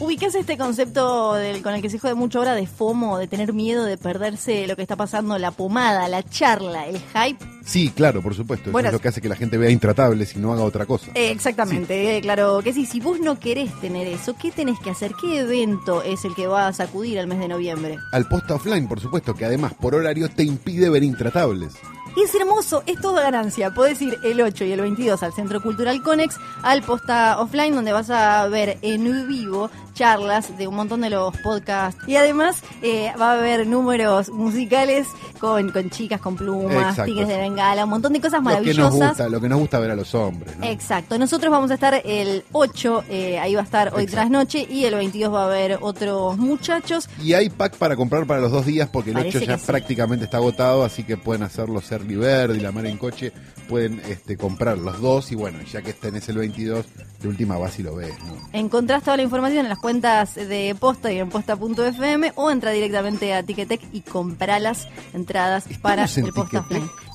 ¿Ubicás este concepto del, con el que se jode mucho ahora de FOMO, de tener miedo de perderse lo que está pasando, la pomada, la charla, el hype? Sí, claro, por supuesto. Bueno, Eso es lo que hace que la gente vea intratables y no haga otra cosa. Eh, exactamente, eh, claro que sí. Si vos no querés tener eso, ¿qué tenés que hacer? ¿Qué evento es el que va a sacudir al mes de noviembre? Al posta offline, por supuesto, que además por horario te impide ver intratables. Y es hermoso, es toda ganancia. Podés ir el 8 y el 22 al Centro Cultural Conex, al posta offline, donde vas a ver en vivo charlas de un montón de los podcasts. Y además eh, va a haber números musicales con, con chicas con plumas, Exacto. tigres de bengala, un montón de cosas Lo que, nos maravillosas. gusta, lo que nos gusta ver a los hombres. ¿no? Exacto, nosotros vamos a estar el 8, eh, ahí va a estar hoy Exacto. tras noche, y el 22 va a haber otros muchachos. Y hay pack para comprar para los dos días porque el Parece 8 ya sí. prácticamente está agotado, así que pueden hacerlo Serli Verde y la mar en coche, pueden este, comprar los dos y bueno, ya que tenés el 22, de última vas y lo ves. ¿no? Encontrás toda la información en las cuentas de Posta y en posta.fm o entra directamente a Ticketek y comprá las entradas para en el Posta.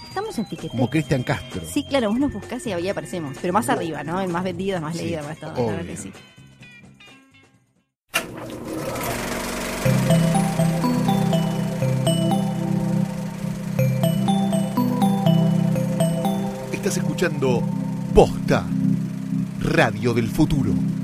Estamos en Ticketek. Como Cristian Castro. Sí, claro, vos nos buscás y ahí aparecemos, pero más arriba, ¿no? El más vendido, el más Sí, más todo, claro que sí. Estás escuchando Posta, Radio del Futuro.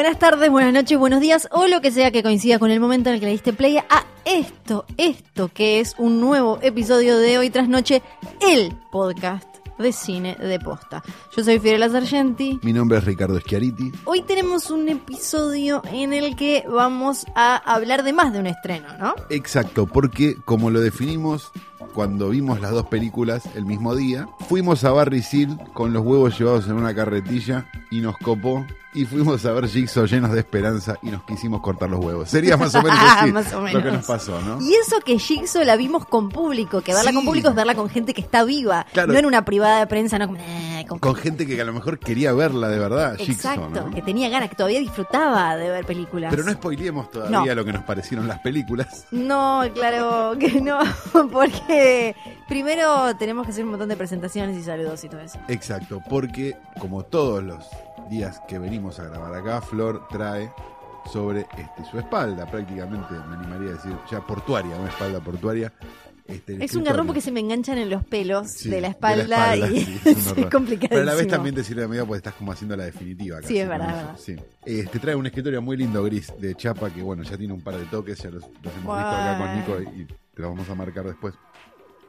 Buenas tardes, buenas noches, buenos días o lo que sea que coincida con el momento en el que le diste play a esto, esto que es un nuevo episodio de Hoy tras Noche, el podcast de cine de posta. Yo soy Fiorella Sargenti. Mi nombre es Ricardo Schiariti. Hoy tenemos un episodio en el que vamos a hablar de más de un estreno, ¿no? Exacto, porque como lo definimos cuando vimos las dos películas el mismo día, fuimos a Barry Seal con los huevos llevados en una carretilla y nos copó. Y fuimos a ver Jigsaw llenos de esperanza y nos quisimos cortar los huevos. Sería más o menos así Más o lo que menos. nos pasó, ¿no? Y eso que Jigsaw la vimos con público, que verla Sí. con público es verla con gente que está viva, Claro. no en una privada de prensa, no como, eh, con Con gente que a lo mejor quería verla de verdad, Jigsaw, Exacto, ¿no? que tenía ganas, que todavía disfrutaba de ver películas. Pero no spoileemos todavía No. lo que nos parecieron las películas. No, claro que no, porque primero tenemos que hacer un montón de presentaciones y saludos y todo eso. Exacto, porque como todos los días que venimos a grabar acá, Flor trae sobre este, su espalda, prácticamente, me animaría a decir, ya portuaria, una espalda portuaria. este, Es un garrón porque se me enganchan en los pelos Sí, de la espalda, y sí, es es horror. complicadísimo. Pero a la vez también te sirve de medio porque estás como haciendo la definitiva. Sí, casi, es verdad, es verdad. Sí. Este, trae un escritorio muy lindo gris de chapa que, bueno, ya tiene un par de toques, ya los, los hemos visto acá con Nico y te los vamos a marcar después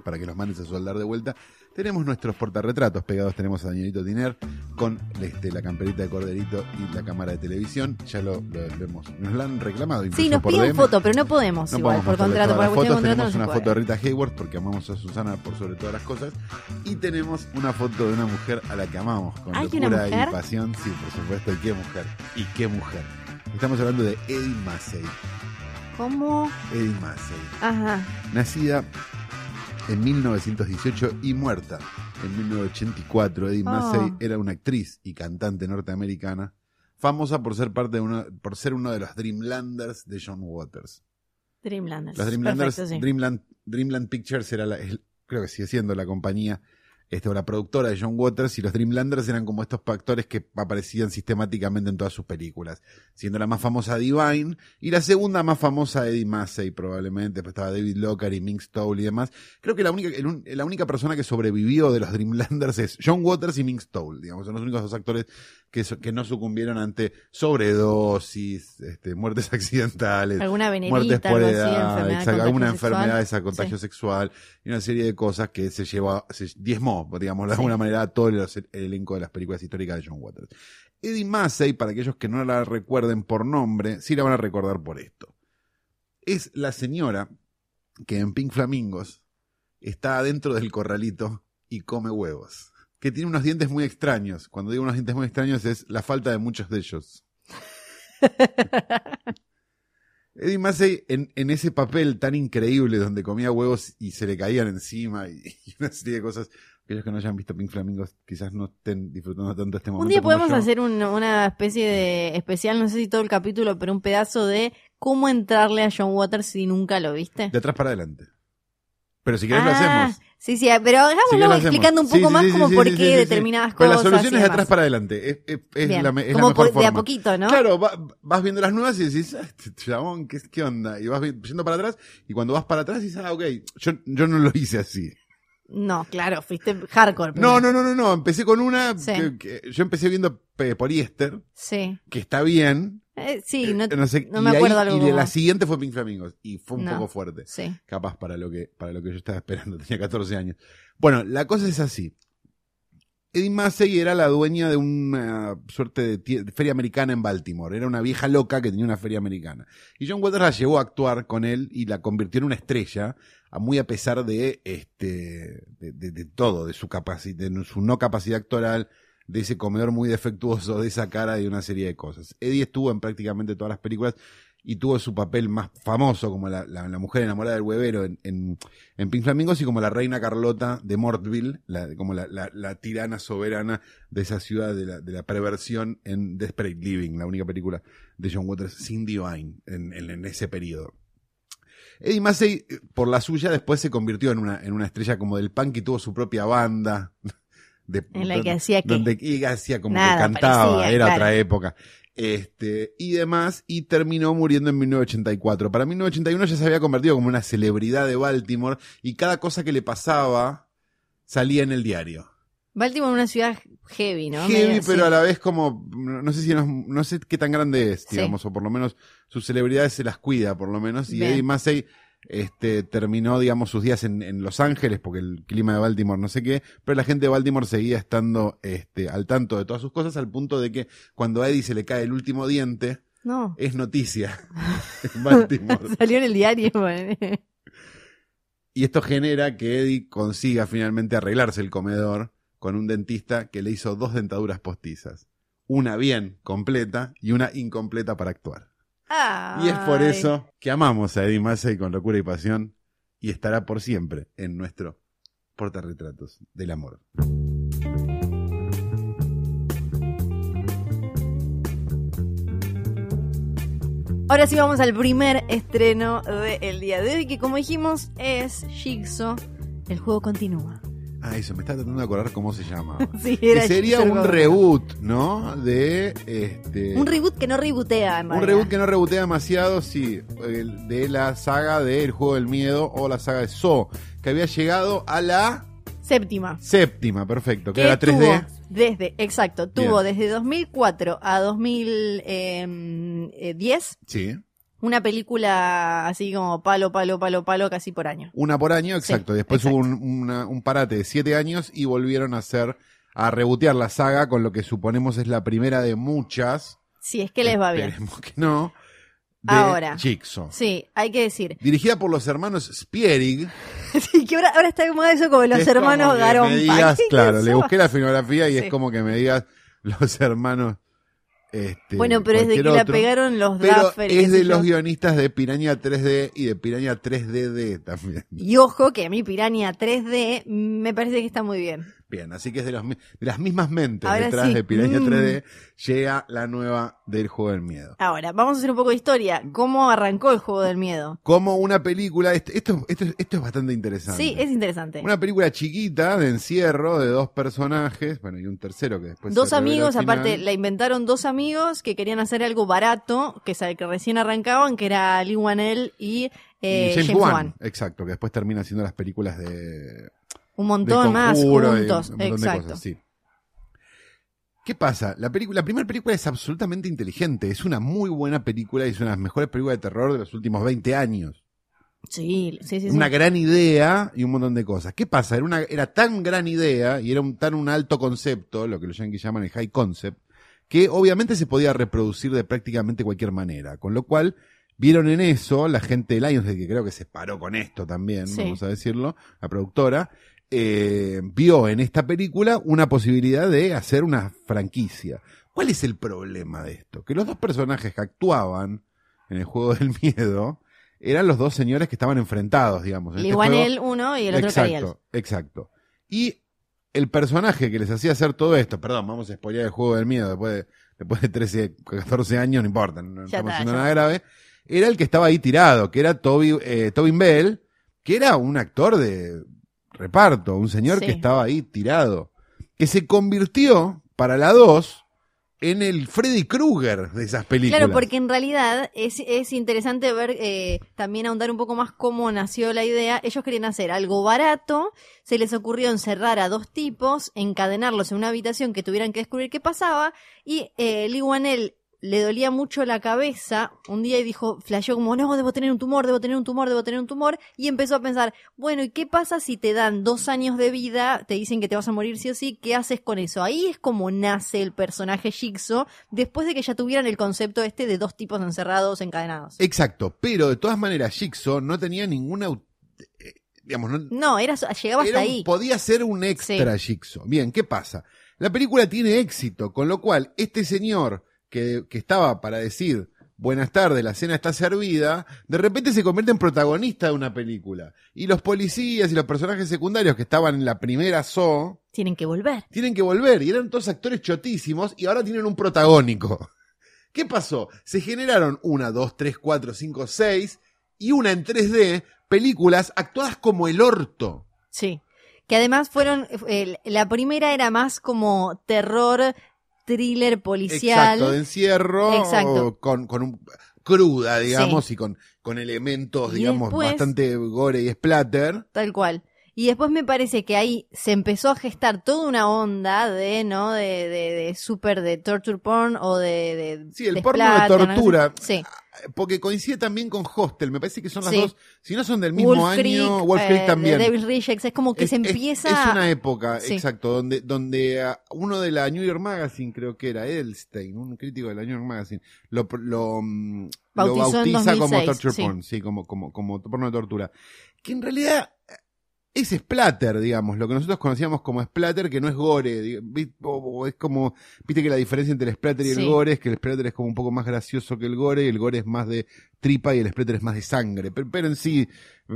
para que los mandes a soldar de vuelta. Tenemos nuestros portarretratos pegados, tenemos a Danielito Tiner con este, la camperita de corderito y la cámara de televisión. Ya lo, lo- lo hemos, nos lo han reclamado. Sí, nos por piden DM. foto, pero no podemos No igual, podemos por contrato, por fotos. contrato Tenemos una puede. foto de Rita Hayworth porque amamos a Susana por sobre todas las cosas. Y tenemos una foto de una mujer a la que amamos con ¿Hay una locura y pasión. Sí, por supuesto. ¿Y qué mujer? ¿Y qué mujer? Estamos hablando de Eddie Massey. ¿Cómo? Eddie Massey. Ajá. Nacida en 1918 y muerta en 1984. Eddie Oh. Massey era una actriz y cantante norteamericana famosa por ser parte de uno, por ser uno de los Dreamlanders de John Waters. Dreamlanders. Los Dreamlanders, Perfecto, sí. Dreamland, Dreamland Pictures era la, creo que sigue siendo la compañía, este, o la productora de John Waters, y los Dreamlanders eran como estos actores que aparecían sistemáticamente en todas sus películas, siendo la más famosa Divine, y la segunda más famosa Eddie Massey probablemente, pues estaba David Locker y Mink Stole y demás. Creo que la única, el la única persona que sobrevivió de los Dreamlanders es John Waters y Mink Stole, digamos, son los únicos dos actores que, so- que no sucumbieron ante sobredosis, este, muertes accidentales, Alguna muertes por algo así, edad, enfermedad, exacto, alguna enfermedad, esa contagio Sí. sexual y una serie de cosas que se llevó, se diezmó, digamos, de alguna manera a todo el, el elenco de las películas históricas de John Waters. Eddie Massey, para aquellos que no la recuerden por nombre, sí la van a recordar por esto. Es la señora que en Pink Flamingos está adentro del corralito y come huevos. Que tiene unos dientes muy extraños. Cuando digo unos dientes muy extraños es la falta de muchos de ellos. Eddie Massey en, en ese papel tan increíble donde comía huevos y se le caían encima y, y una serie de cosas. Aquellos que no hayan visto Pink Flamingos quizás no estén disfrutando tanto este momento. Un día podemos hacer un- una especie de especial, no sé si todo el capítulo, pero un pedazo de cómo entrarle a John Waters si nunca lo viste. De atrás para adelante. Pero si querés lo Ah, hacemos. Sí, sí, pero hagámoslo Si querés lo hacemos. explicando un Sí, poco sí, más sí, como sí, por sí, qué sí, sí, sí. determinadas Pero cosas. la solución es de atrás para adelante. Es, es- es Bien. la, mejor por- de a forma. poquito, ¿no? Claro, va- vas viendo las nuevas y decís, ah, este chabón, ¿qué, ¿qué onda? Y vas yendo para atrás, y cuando vas para atrás dices, ah, ok, yo, yo no lo hice así. No, claro, fuiste hardcore. No, no, no, no, no, empecé con una, Sí. que, que- yo empecé viendo eh, poliéster, Sí. que está bien. Eh, sí, no, eh, no, sé, no me ahí- acuerdo algo Y de la siguiente fue Pink Flamingos, y fue un No. poco fuerte. Sí. Capaz para lo que, para lo que yo estaba esperando, tenía 14 años. Bueno, la cosa es así. Eddie Massey era la dueña de una suerte de feria americana en Baltimore. Era una vieja loca que tenía una feria americana. Y John Waters la llevó a actuar con él y la convirtió en una estrella, a muy a pesar de este, de, de- de todo, de su capacidad, de su no capacidad actoral, de ese comedor muy defectuoso, de esa cara y una serie de cosas. Eddie estuvo en prácticamente todas las películas y tuvo su papel más famoso como la, la- mujer enamorada del huevero en, en, en Pink Flamingos y como la reina Carlota de Mortville, la- como la tirana soberana de esa ciudad de la, de la perversión en Desperate Living, la única película de John Waters sin Divine en, en- en ese periodo. Eddie Massey, eh, por la suya, después se convirtió en una, en una estrella como del punk y tuvo su propia banda. de- En la que donde- hacía donde y hacía como Nada, que cantaba, parecía, era claro. otra época. Este, y demás, y terminó muriendo en 1984. Para 1981 ya se había convertido como una celebridad de Baltimore y cada cosa que le pasaba salía en el diario. Baltimore es una ciudad heavy, ¿no? Heavy, Medio- pero sí. a la vez como, no sé si no, no sé qué tan grande es, Sí. digamos, o por lo menos sus celebridades se las cuida, por lo menos, y Bien. Eddie Massey este, terminó, digamos, sus días en, en Los Ángeles, porque el clima de Baltimore no sé qué, pero la gente de Baltimore seguía estando este, al tanto de todas sus cosas, al punto de que cuando a Eddie se le cae el último diente, No. es noticia en Baltimore. Salió en el diario. bueno. Y esto genera que Eddie consiga finalmente arreglarse el comedor con un dentista que le hizo dos dentaduras postizas. Una bien completa y una incompleta para actuar. Y es por eso que amamos a Eddie Massey con locura y pasión y estará por siempre en nuestro portarretratos del amor. Ahora sí vamos al primer estreno del día de hoy, que como dijimos es Jigsaw. El juego continúa. Ah, eso, me está tratando de acordar cómo se llama. Sí, Que era sería Jigsaw un reboot, ¿no? De este. Un reboot que no rebootea, en Un reboot que no rebootea demasiado, sí, el- de la saga del juego del miedo o la saga de Saw, que había llegado a la Séptima. séptima, perfecto, que que era 3D. tuvo desde, exacto, tuvo Bien. desde 2004 a 2010 Sí, una película así como palo, palo, palo, palo casi por año. una por año, exacto. Sí, Después exacto. hubo un, una- un parate de siete años y volvieron a hacer, a rebotear la saga con lo que suponemos es la primera de muchas. Si es que les va bien. Esperemos que no. De Ahora. Jigsaw. Sí, hay que decir. Dirigida por los hermanos Spierig. Sí, que ahora, ahora está moda eso como los Es como hermanos Garón. me digas, ¿Qué claro, le busqué la filmografía y Sí. es como que me digas los hermanos. Este, Bueno, pero es de que cualquier la otro. pegaron los Duffer es de yo. los guionistas de Piraña 3D y de Piraña 3DD también. Y ojo que a mí Piranha 3D me parece que está muy bien. Bien, así que es de, los mi- de las mismas mentes Ahora detrás sí. de Piraña Mm. 3D llega la nueva del juego del miedo. Ahora, vamos a hacer un poco de historia. ¿Cómo arrancó el juego del miedo? Como una película, esto, esto, esto, esto es bastante interesante. Sí, es interesante. Una película chiquita de encierro de dos personajes, bueno, y un tercero que después dos se amigos, aparte la inventaron dos amigos que querían hacer algo barato, que, recién arrancaban, que era Lee Wanell y, eh, James, James, Wan, Wan. exacto, que después termina haciendo las películas de, Un de montón más y juntos. un montón de cosas, sí. ¿Qué pasa? La película, la primera película es absolutamente inteligente, es una muy buena película y es una de las mejores películas de terror de los últimos 20 años. Sí, sí, sí. sí. Una gran idea y un montón de cosas. ¿Qué pasa? Era, una, era tan gran idea y era un, tan un alto concepto, lo que los yankees llaman el high concept, que obviamente se podía reproducir de prácticamente cualquier manera. Con lo cual, vieron en eso, la gente de Lionsgate, que creo que se paró con esto también, Sí. vamos a decirlo, la productora, eh, vio en esta película una posibilidad de hacer una franquicia. ¿Cuál es el problema de esto? Que los dos personajes que actuaban en el juego del miedo, eran los dos señores que estaban enfrentados, digamos. En este Liguanel juego- uno y el otro Cariel. Exacto, exacto. Y el personaje que les hacía hacer todo esto, perdón, vamos a spoilear el juego del miedo después de, después de 13, 14 años, no importa, no Ya estamos está, haciendo nada grave, era el que estaba ahí tirado, que era Toby, eh, Tobin Bell, que era un actor de reparto, un señor Sí. que estaba ahí tirado, que se convirtió para la 2 en el Freddy Krueger de esas películas. Claro, porque en realidad es, es interesante ver, eh, también ahondar un poco más cómo nació la idea. Ellos querían hacer algo barato, se les ocurrió encerrar a dos tipos, encadenarlos en una habitación que tuvieran que descubrir qué pasaba, y eh, Lee Wanell le dolía mucho la cabeza un día y dijo, flasheó como, no, debo tener un tumor, debo tener un tumor, debo tener un tumor, y empezó a pensar, bueno, ¿y qué pasa si te dan dos años de vida, te dicen que te vas a morir sí o sí, ¿qué haces con eso? Ahí es como nace el personaje Jigsaw, después de que ya tuvieran el concepto este de dos tipos encerrados, encadenados. Exacto, pero de todas maneras Jigsaw no tenía ninguna... eh, digamos, no, No, era, llegaba hasta un- ahí. Podía ser un extra Jigsaw. Bien, ¿qué pasa? La película tiene éxito, con lo cual este señor que, que estaba para decir buenas tardes, la cena está servida, de repente se convierte en protagonista de una película. Y los policías y los personajes secundarios que estaban en la primera Saw Tienen que volver. tienen que volver y eran todos actores chotísimos y ahora tienen un protagónico. ¿Qué pasó? Se generaron una, dos, tres, cuatro, cinco, seis y una en 3D películas actuadas como el orto. Sí. Que además fueron, eh, la primera era más como terror, thriller policial. Exacto, de encierro, Exacto. con, con un, cruda, digamos, y con, con elementos, Y digamos, después- bastante gore y splatter. Tal cual. Y después me parece que ahí se empezó a gestar toda una onda de, ¿no? De, de, de super de torture porn o de, de Sí, el porno de tortura. Sí. Porque coincide también con Hostel, me parece que son las Sí. dos, si no son del mismo Wolf año, Creek, Wolf Creek eh, también. de Devil Rejects, es como que Es- se es- empieza Es, una época, Sí. exacto, donde, donde uno de la New York Magazine, creo que era Edelstein, un crítico de la New York Magazine, lo, lo, mm, lo bautiza como 2006, torture porn, sí, como, como, como porno de tortura. Que en realidad es splatter, digamos, lo que nosotros conocíamos como splatter, que no es gore, es como, viste que la diferencia entre el splatter y Sí. el gore es que el splatter es como un poco más gracioso que el gore, y el gore es más de tripa y el splatter es más de sangre, pero, pero en sí...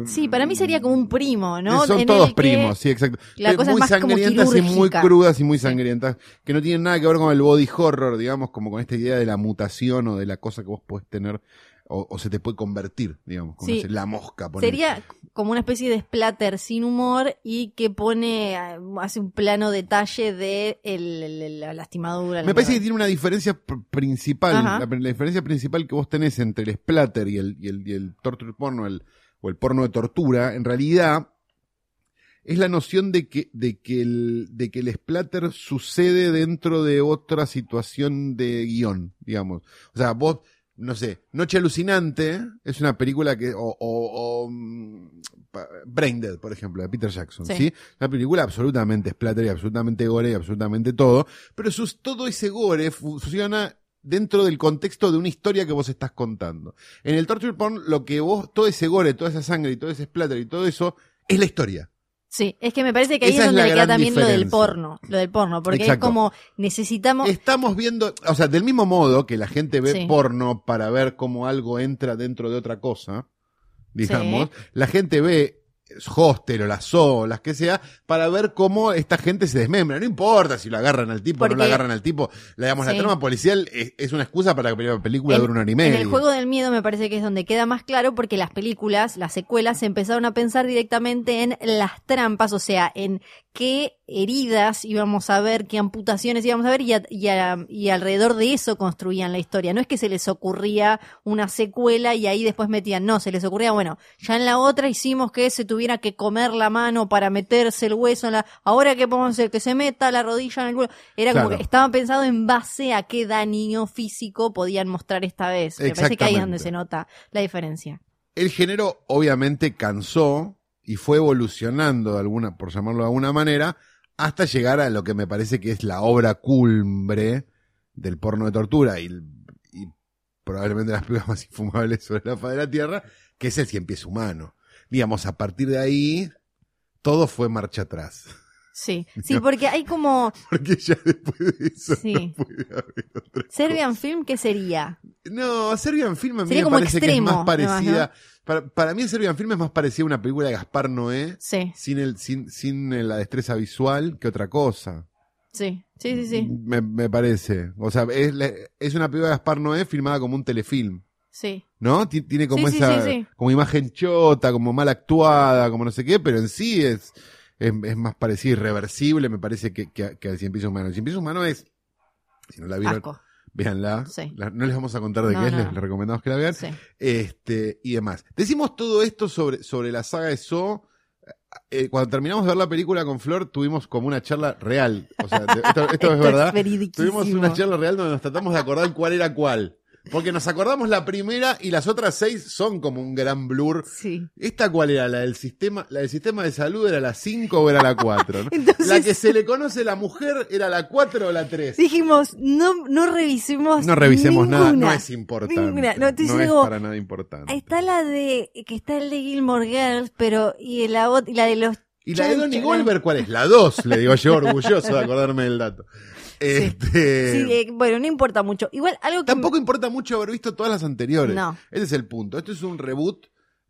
Sí, para mí sería como un primo, ¿no? Eh, Son En todos primos, sí, exacto. la cosa es muy más como sangrientas y muy crudas y muy sangrientas, que no tienen nada que ver con el body horror, digamos, como con esta idea de la mutación o de la cosa que vos podés tener o, o se te puede convertir, digamos, como Sí. la mosca. Sería como una especie de splatter sin humor y que pone, eh, hace un plano detalle de el- el- la lastimadura. la Me parece que tiene una diferencia pr- principal, la diferencia principal que vos tenés entre el splatter y el, y el, y el torture porno el, o el porno de tortura, en realidad es la noción de que, de que el, de que el splatter sucede dentro de otra situación de guion, digamos. O sea, vos, no sé, Noche Alucinante es una película que, o, o, o mm, pa- Brain Dead, por ejemplo, de Peter Jackson, Sí. ¿sí? Una película absolutamente splatter y absolutamente gore y absolutamente todo, pero sus, todo ese gore funciona dentro del contexto de una historia que vos estás contando. En el torture porn, lo que vos, todo ese gore, toda esa sangre y todo ese splatter y todo eso, es la historia. Sí, es que me parece que ahí Esa es donde le queda también lo del porno, lo del porno, porque Exacto. es como necesitamos Estamos viendo, o sea, del mismo modo que la gente ve Sí. porno para ver cómo algo entra dentro de otra cosa, digamos, la gente ve Hostel o la SO o las que sea, para ver cómo esta gente se desmembra. No importa si lo agarran al tipo o no lo agarran al tipo. La, digamos, Sí. la trama policial es, es una excusa para que la película En- dure una hora y En el juego del miedo me parece que es donde queda más claro porque las películas, las secuelas, se empezaron a pensar directamente en las trampas, o sea, en qué heridas íbamos a ver, qué amputaciones íbamos a ver y, a- y, a- y alrededor de eso construían la historia. No es que se les ocurría una secuela y ahí después metían, no, se les ocurría, bueno, ya en la otra hicimos que se tuviera que comer la mano para meterse el hueso en la... Ahora qué podemos hacer, que se meta la rodilla en el culo. Era como que estaba pensado en base a qué daño físico podían mostrar esta vez. Me parece que ahí es donde se nota la diferencia. El género obviamente cansó y fue evolucionando de alguna, por llamarlo de alguna manera, hasta llegar a lo que me parece que es la obra cumbre del porno de tortura y, y probablemente las películas más infumables sobre la faz de la Tierra, que es el cien pies humano. Digamos, a partir de ahí, todo fue marcha atrás. Sí, sí, porque hay como Porque ya después de eso Sí. no puede haber otra Serbian Film, ¿qué sería? No, Serbian Film a mí Sería me como parece extremo, que es más además, parecida. Para, para mí Serbian Film es más parecida a una película de Gaspar Noé Sí, sin el, sin, sin la destreza visual que otra cosa. sí, sí, sí, sí, Me, me parece. O sea, es, la- es una película de Gaspar Noé filmada como un telefilm. sí. ¿No? Ti- Tiene como Sí, esa, sí, sí. como imagen chota, como mal actuada, como no sé qué, pero en sí es, es, es más parecida, irreversible, me parece que, que, que al Cien Pies Humano. El Cien Pies Humano es, si no la vieron, Asco. Véanla. Sí. La- no les vamos a contar de No, qué es, no. les, les recomendamos que la vean. Sí. Este, y demás. Decimos todo esto sobre, sobre la saga de Saw. Eh, cuando terminamos de ver la película con Flor, tuvimos como una charla real. O sea, esto, esto es verdad. veridiquísimo. Tuvimos una charla real donde nos tratamos de acordar cuál era cuál. Porque nos acordamos la primera y las otras seis son como un gran blur. Sí. ¿Esta cuál era? ¿La del sistema, la del sistema de salud era la 5 o era la 4? ¿no? Entonces- La que se le conoce la mujer era la 4 o la 3. Dijimos, no, no revisemos No revisemos nada, no es importante. Ninguna. No, estoy es para nada importante. Está la de, que está el de Gilmore Girls, pero, y la, ot- y la de los ¿Y la de Donnie Chancha- Goldberg cuál es? La 2, le digo yo, orgulloso de acordarme del dato. Este, Sí, eh, bueno, no importa mucho. Igual algo que... Tampoco importa mucho haber visto todas las anteriores. No. Ese es el punto. Esto es un reboot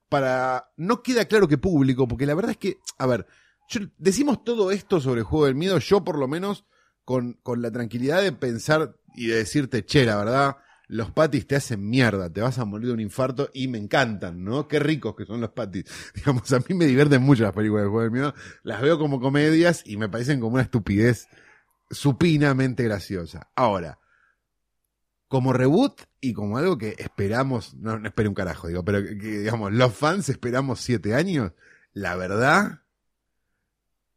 para... No queda claro que público, porque la verdad es que, a ver, yo- decimos todo esto sobre el juego del miedo, yo por lo menos con, con la tranquilidad de pensar y de decirte, che, la verdad, los patis te hacen mierda, te vas a morir de un infarto y me encantan, ¿no? Qué ricos que son los patis. Digamos, a mí me divierten mucho las películas del juego del miedo, las veo como comedias y me parecen como una estupidez supinamente graciosa. Ahora, como reboot y como algo que esperamos, no, no espere un carajo, digo, pero que, que, digamos, los fans esperamos siete años, la verdad,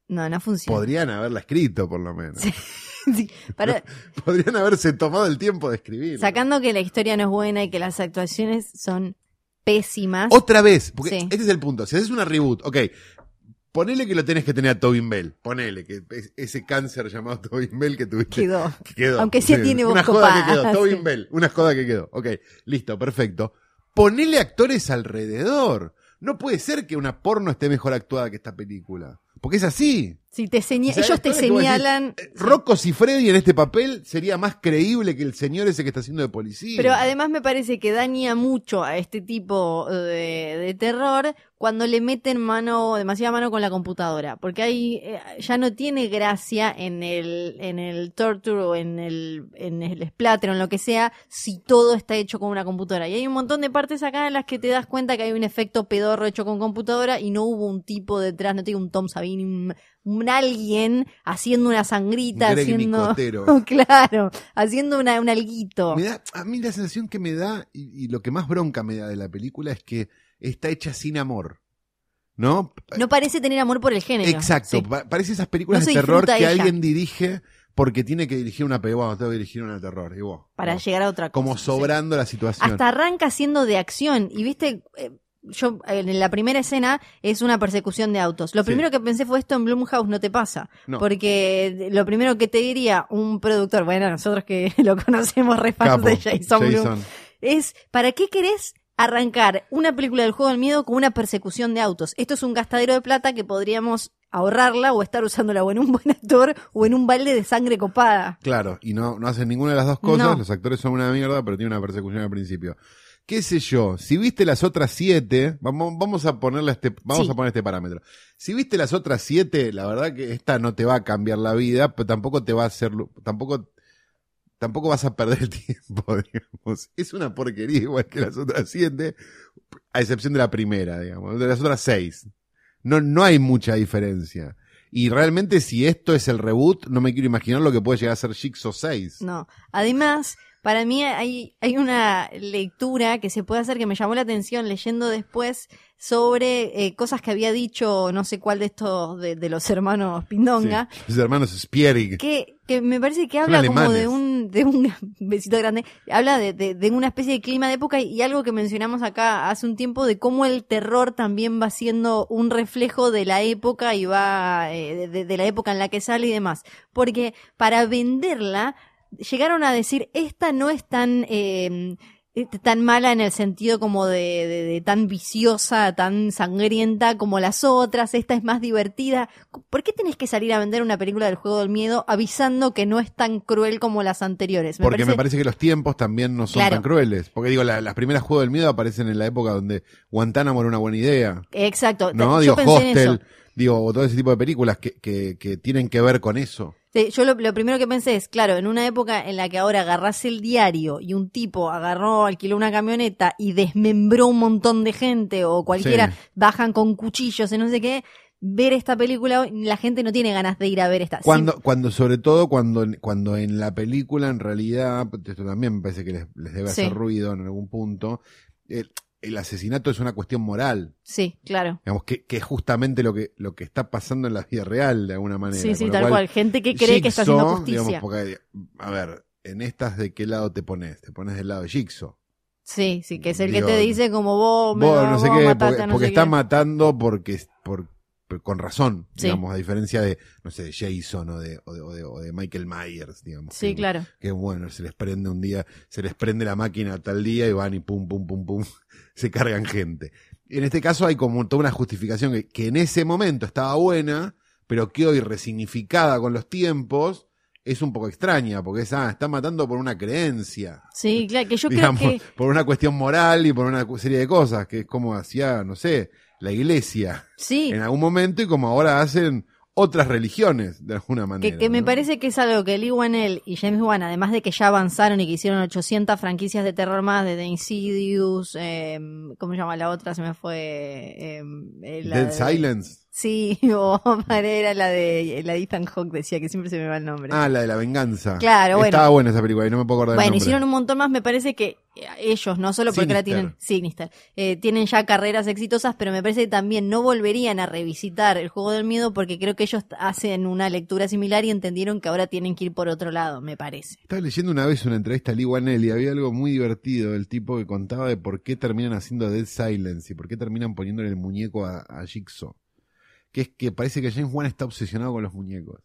No, no funciona. podrían haberla escrito por lo menos. Sí. Sí, para- Podrían haberse tomado el tiempo de escribir. sacando que la historia no es buena y que las actuaciones son pésimas. Otra vez, porque Sí. este es el punto. Si haces una reboot, ok, ponele que lo tenés que tener a Tobin Bell, ponele que es- ese cáncer llamado Tobin Bell que tuviste. Quedó. que quedó. Aunque sí tiene voz Una joda que copada, quedó, Tobin sí. Bell, una joda que quedó. Ok, listo, perfecto. Ponele actores alrededor. No puede ser que una porno esté mejor actuada que esta película. Porque es así. Si te seña- O sea, ellos te señalan. eh, Rocco Freddy en este papel sería más creíble que el señor ese que está haciendo de policía. Pero además me parece que daña mucho a este tipo de, de terror cuando le meten mano, demasiada mano con la computadora. Porque ahí eh, ya no tiene gracia en el, en el torture o en el, en el splatter o en lo que sea si todo está hecho con una computadora. Y hay un montón de partes acá en las que te das cuenta que hay un efecto pedorro hecho con computadora y no hubo un tipo detrás, no tengo un Tom Savini, un, alguien haciendo una sangrita, Greg haciendo... Claro, haciendo una, un alguito. Me da, a mí la sensación que me da, y, y lo que más bronca me da de la película es que está hecha sin amor. ¿No? No parece tener amor por el género. Exacto. Sí. Pa- Parece esas películas No de terror que ella. alguien dirige porque tiene que dirigir una película. Bueno, tengo que dirigir una de terror. Y vos, Para como, llegar a otra cosa. como sí. sobrando la situación. Hasta arranca siendo de acción. Y viste, eh, yo en la primera escena es una persecución de autos. Lo Sí. primero que pensé fue esto en Blumhouse no te pasa. No. Porque lo primero que te diría un productor, bueno, nosotros que lo conocemos re fans de Jason, Blum, Jason. es ¿para qué querés arrancar una película del juego del miedo con una persecución de autos? Esto es un gastadero de plata que podríamos ahorrarla o estar usándola o en un buen actor o en un balde de sangre copada. Claro, y no, no hacen ninguna de las dos cosas. No. Los actores son una mierda, pero tienen una persecución al principio. ¿Qué sé yo? Si viste las otras siete, vamos, vamos a ponerle este, vamos Sí. a poner este parámetro. Si viste las otras siete, la verdad que esta no te va a cambiar la vida, pero tampoco te va a hacer, tampoco, tampoco vas a perder el tiempo, digamos. Es una porquería igual que las otras siete, a excepción de la primera, digamos, de las otras seis. No, no hay mucha diferencia. Y realmente si esto es el reboot, no me quiero imaginar lo que puede llegar a ser Jigsaw 6. No. Además, para mí hay, hay una lectura que se puede hacer que me llamó la atención leyendo después sobre eh, cosas que había dicho no sé cuál de estos de, de los hermanos Pindonga. Sí, Sus hermanos Spierig. Que, que me parece que habla como de un, de un besito grande, habla de, de, de una especie de clima de época y, y algo que mencionamos acá hace un tiempo de cómo el terror también va siendo un reflejo de la época y va eh, de, de la época en la que sale y demás. Porque para venderla llegaron a decir esta no es tan eh, eh, tan mala en el sentido como de, de- de tan viciosa, tan sangrienta como las otras, esta es más divertida. ¿Por qué tenés que salir a vender una película del juego del miedo avisando que no es tan cruel como las anteriores? Porque me parece que los tiempos también no son Claro. tan crueles. Porque digo, la- las primeras Juegos del Miedo aparecen en la época donde Guantánamo era una buena idea. Exacto, ¿No? yo digo, pensé en eso. Hostel, digo, o todo ese tipo de películas que, que, que tienen que ver con eso. Sí, yo lo, lo primero que pensé es, claro, en una época en la que ahora agarrás el diario y un tipo agarró, alquiló una camioneta y desmembró un montón de gente o cualquiera, Sí. bajan con cuchillos y no sé qué, ver esta película, la gente no tiene ganas de ir a ver esta. Cuando, cuando sobre todo cuando, cuando en la película en realidad, esto también me parece que les, les debe Sí. hacer ruido en algún punto, el, el asesinato es una cuestión moral. Sí, claro. Digamos, que, que es justamente lo que, lo que está pasando en la vida real de alguna manera. Sí, sí, Con tal cual, cual. Gente que cree que está haciendo justicia. digamos, porque, a ver, en estas de qué lado te pones, te pones del lado de Jigsaw. Sí, sí, que es el Digo, que te dice como vos, me- Vos, no sé qué, porque, no porque sé está qué. matando porque, por, por- con razón, Sí. digamos, a diferencia de, no sé, de Jason o de, o de, o de- o de Michael Myers, digamos. Sí, que, claro. Que bueno, se les prende un día, se les prende la máquina tal día y van y pum, pum, pum, pum, se cargan gente. En este caso hay como toda una justificación que, que en ese momento estaba buena, pero que hoy resignificada con los tiempos, es un poco extraña, porque es, ah, está matando por una creencia Sí, claro, que yo digamos, creo que... por una cuestión moral y por una serie de cosas, que es como hacía, no sé, la iglesia Sí, en algún momento y como ahora hacen otras religiones, de alguna manera. Que, que me ¿no? parece que es algo que Lee Wanell y James Wan, además de que ya avanzaron y que hicieron 800 franquicias de terror más, de The Insidious, eh, ¿cómo se llama la otra? Se me fue... eh, eh, la Dead de- Silence. Sí, o era la de la de Ethan Hawke, decía que siempre se me va el nombre. Ah, la de la venganza. Claro, bueno. Estaba buena esa película y no me puedo acordar el Bueno, nombre. hicieron un montón más, me parece que eh, ellos, no solo porque ahora Sinister. tienen, Sinister, eh, tienen ya carreras exitosas, pero me parece que también no volverían a revisitar el juego del miedo porque creo que ellos hacen una lectura similar y entendieron que ahora tienen que ir por otro lado, me parece. Estaba leyendo una vez una entrevista a Lee Wanell y había algo muy divertido del tipo que contaba de por qué terminan haciendo Dead Silence y por qué terminan poniéndole el muñeco a, a Jigsaw. Que es que parece que James Wan está obsesionado con los muñecos.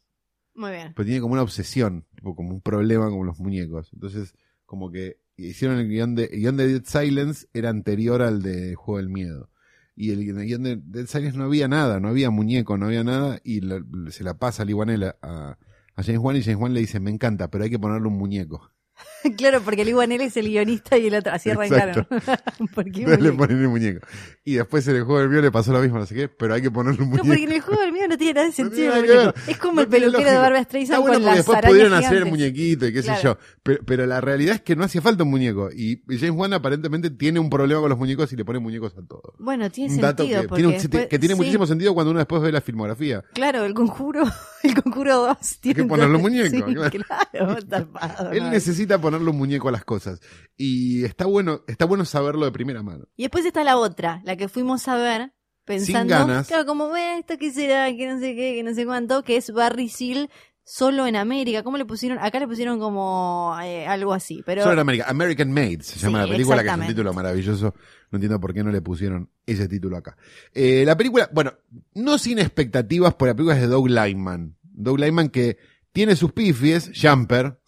Muy bien. pero tiene como una obsesión, tipo, como un problema con los muñecos. Entonces, como que hicieron el guion de, el guion de Dead Silence era anterior al de Juego del Miedo. Y el, guion de Dead Silence no había nada, no había muñeco, no había nada, y se la pasa a Lee Wanell a, a James Wan y James Wan le dice, me encanta, pero hay que ponerle un muñeco. claro, porque Lee Wanell es el guionista y el otro, así arrancaron. ¿Por qué No le ponen el muñeco. Y después en el Juego del Miedo le pasó lo mismo, no sé qué, pero hay que ponerle un No, muñeco. porque en el juego del miedo no tiene nada de sentido. el ver. Es como No el peluquero de. Barbara Streisand bueno con porque las después pudieron hacer el muñequito y qué Claro. sé yo. Pero, pero la realidad es que no hacía falta un muñeco. Y James Wan aparentemente tiene un problema con los muñecos y le pone muñecos a todo. Bueno, tiene Un dato sentido. que porque tiene, un- después- que tiene sí, muchísimo sentido cuando uno después ve la filmografía. Claro, el conjuro, el conjuro 2 tiene que ponerle un muñeco, Sí, claro. tapado, Él ¿no? Necesita ponerle un muñeco a las cosas. Y está bueno, está bueno saberlo de primera mano. Y después está la otra, la que fuimos a ver pensando, ganas. claro, como ve esto qué será, que no sé qué, que no sé cuánto, que es Barry Seal solo en América. ¿Cómo le pusieron? Acá le pusieron como eh, algo así, pero Solo en América. American Made se llama Sí, la película, que es un exactamente. título maravilloso. No entiendo por qué no le pusieron ese título acá. Eh, la película, bueno, no sin expectativas, por la película es de Doug Lyman. Doug Lyman que tiene sus pifies, Jumper,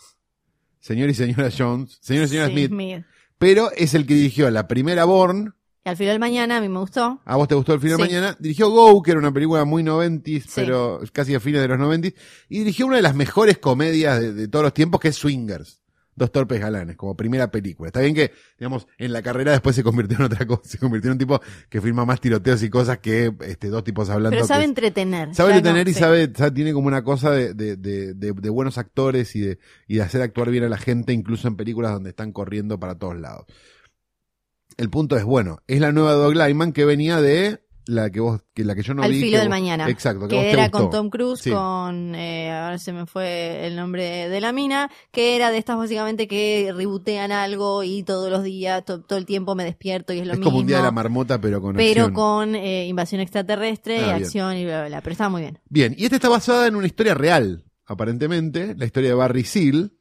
señor y señora Jones, señor y señora Sí, Smith, pero es el que dirigió la primera Born. Y al final del mañana a mí me gustó. A vos te gustó el final de Sí. mañana. Dirigió Go, que era una película muy noventis, Sí. pero casi a fines de los noventis. Y dirigió una de las mejores comedias de, de todos los tiempos, que es Swingers. Dos torpes galanes, como primera película. Está bien que, digamos, en la carrera después se convirtió en otra cosa. Se convirtió en un tipo que filma más tiroteos y cosas que este, dos tipos hablando. Pero sabe es- entretener. Sabe no, y sí. sabe, sabe- tiene como una cosa de, de, de, de- de buenos actores y de, y de hacer actuar bien a la gente, incluso en películas donde están corriendo para todos lados. El punto es, bueno, es la nueva Dog Lyman que venía de la que vos, que la que yo no Al vi. filo que del vos- mañana. Exacto, que, que era con Tom Cruise, Sí. con, eh, ahora se me fue el nombre de la mina, que era de estas básicamente que rebotean algo y todos los días, to- todo el tiempo me despierto y es lo Es mismo. como un día de la marmota, pero con pero acción. con eh, invasión extraterrestre, Ah, bien. acción y bla, bla, bla. Pero estaba muy bien. Bien, y esta está basada en una historia real, aparentemente, la historia de Barry Seal.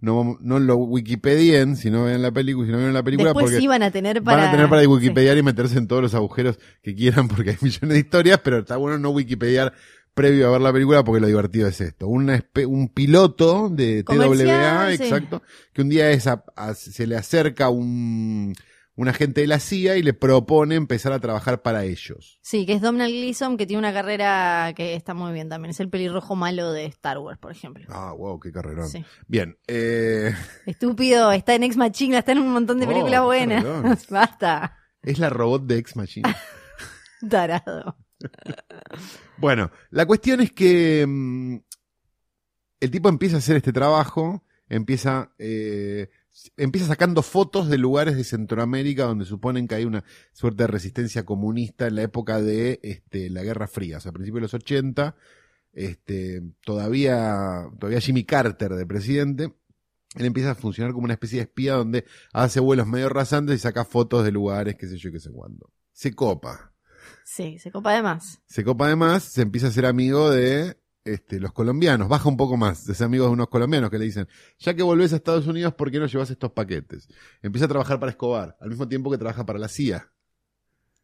No, no lo wikipedien, si no ven la película, si no vieron la película, Después porque sí van a tener para... Van a tener para sí. Wikipediar y meterse en todos los agujeros que quieran porque hay millones de historias, pero está bueno no Wikipediar previo a ver la película porque lo divertido es esto. Una un piloto de TWA, sí. exacto, que un día es a- a- se le acerca un, un agente de la CIA y le propone empezar a trabajar para ellos. Sí, que es Domhnall Gleeson, que tiene una carrera que está muy bien también. Es el pelirrojo malo de Star Wars, por ejemplo. Ah, wow, qué carrerón. Sí. Bien, eh, Estúpido, está en Ex Machina, está en un montón de Oh, películas buenas. Basta, es la robot de Ex Machine. tarado. Bueno, la cuestión es que mm, el tipo empieza a hacer este trabajo, empieza, eh, empieza sacando fotos de lugares de Centroamérica donde suponen que hay una suerte de resistencia comunista en la época de este, la Guerra Fría, o sea, a principios de los 80, este, todavía, todavía Jimmy Carter de presidente. Él empieza a funcionar como una especie de espía donde hace vuelos medio rasantes y saca fotos de lugares, qué sé yo, qué sé cuándo. Se copa Sí, se copa de más. se copa además, se empieza a ser amigo de este, los colombianos, baja un poco más, de ser amigo de unos colombianos que le dicen, ya que volvés a Estados Unidos, ¿por qué no llevas estos paquetes? Empieza a trabajar para Escobar, al mismo tiempo que trabaja para la CIA.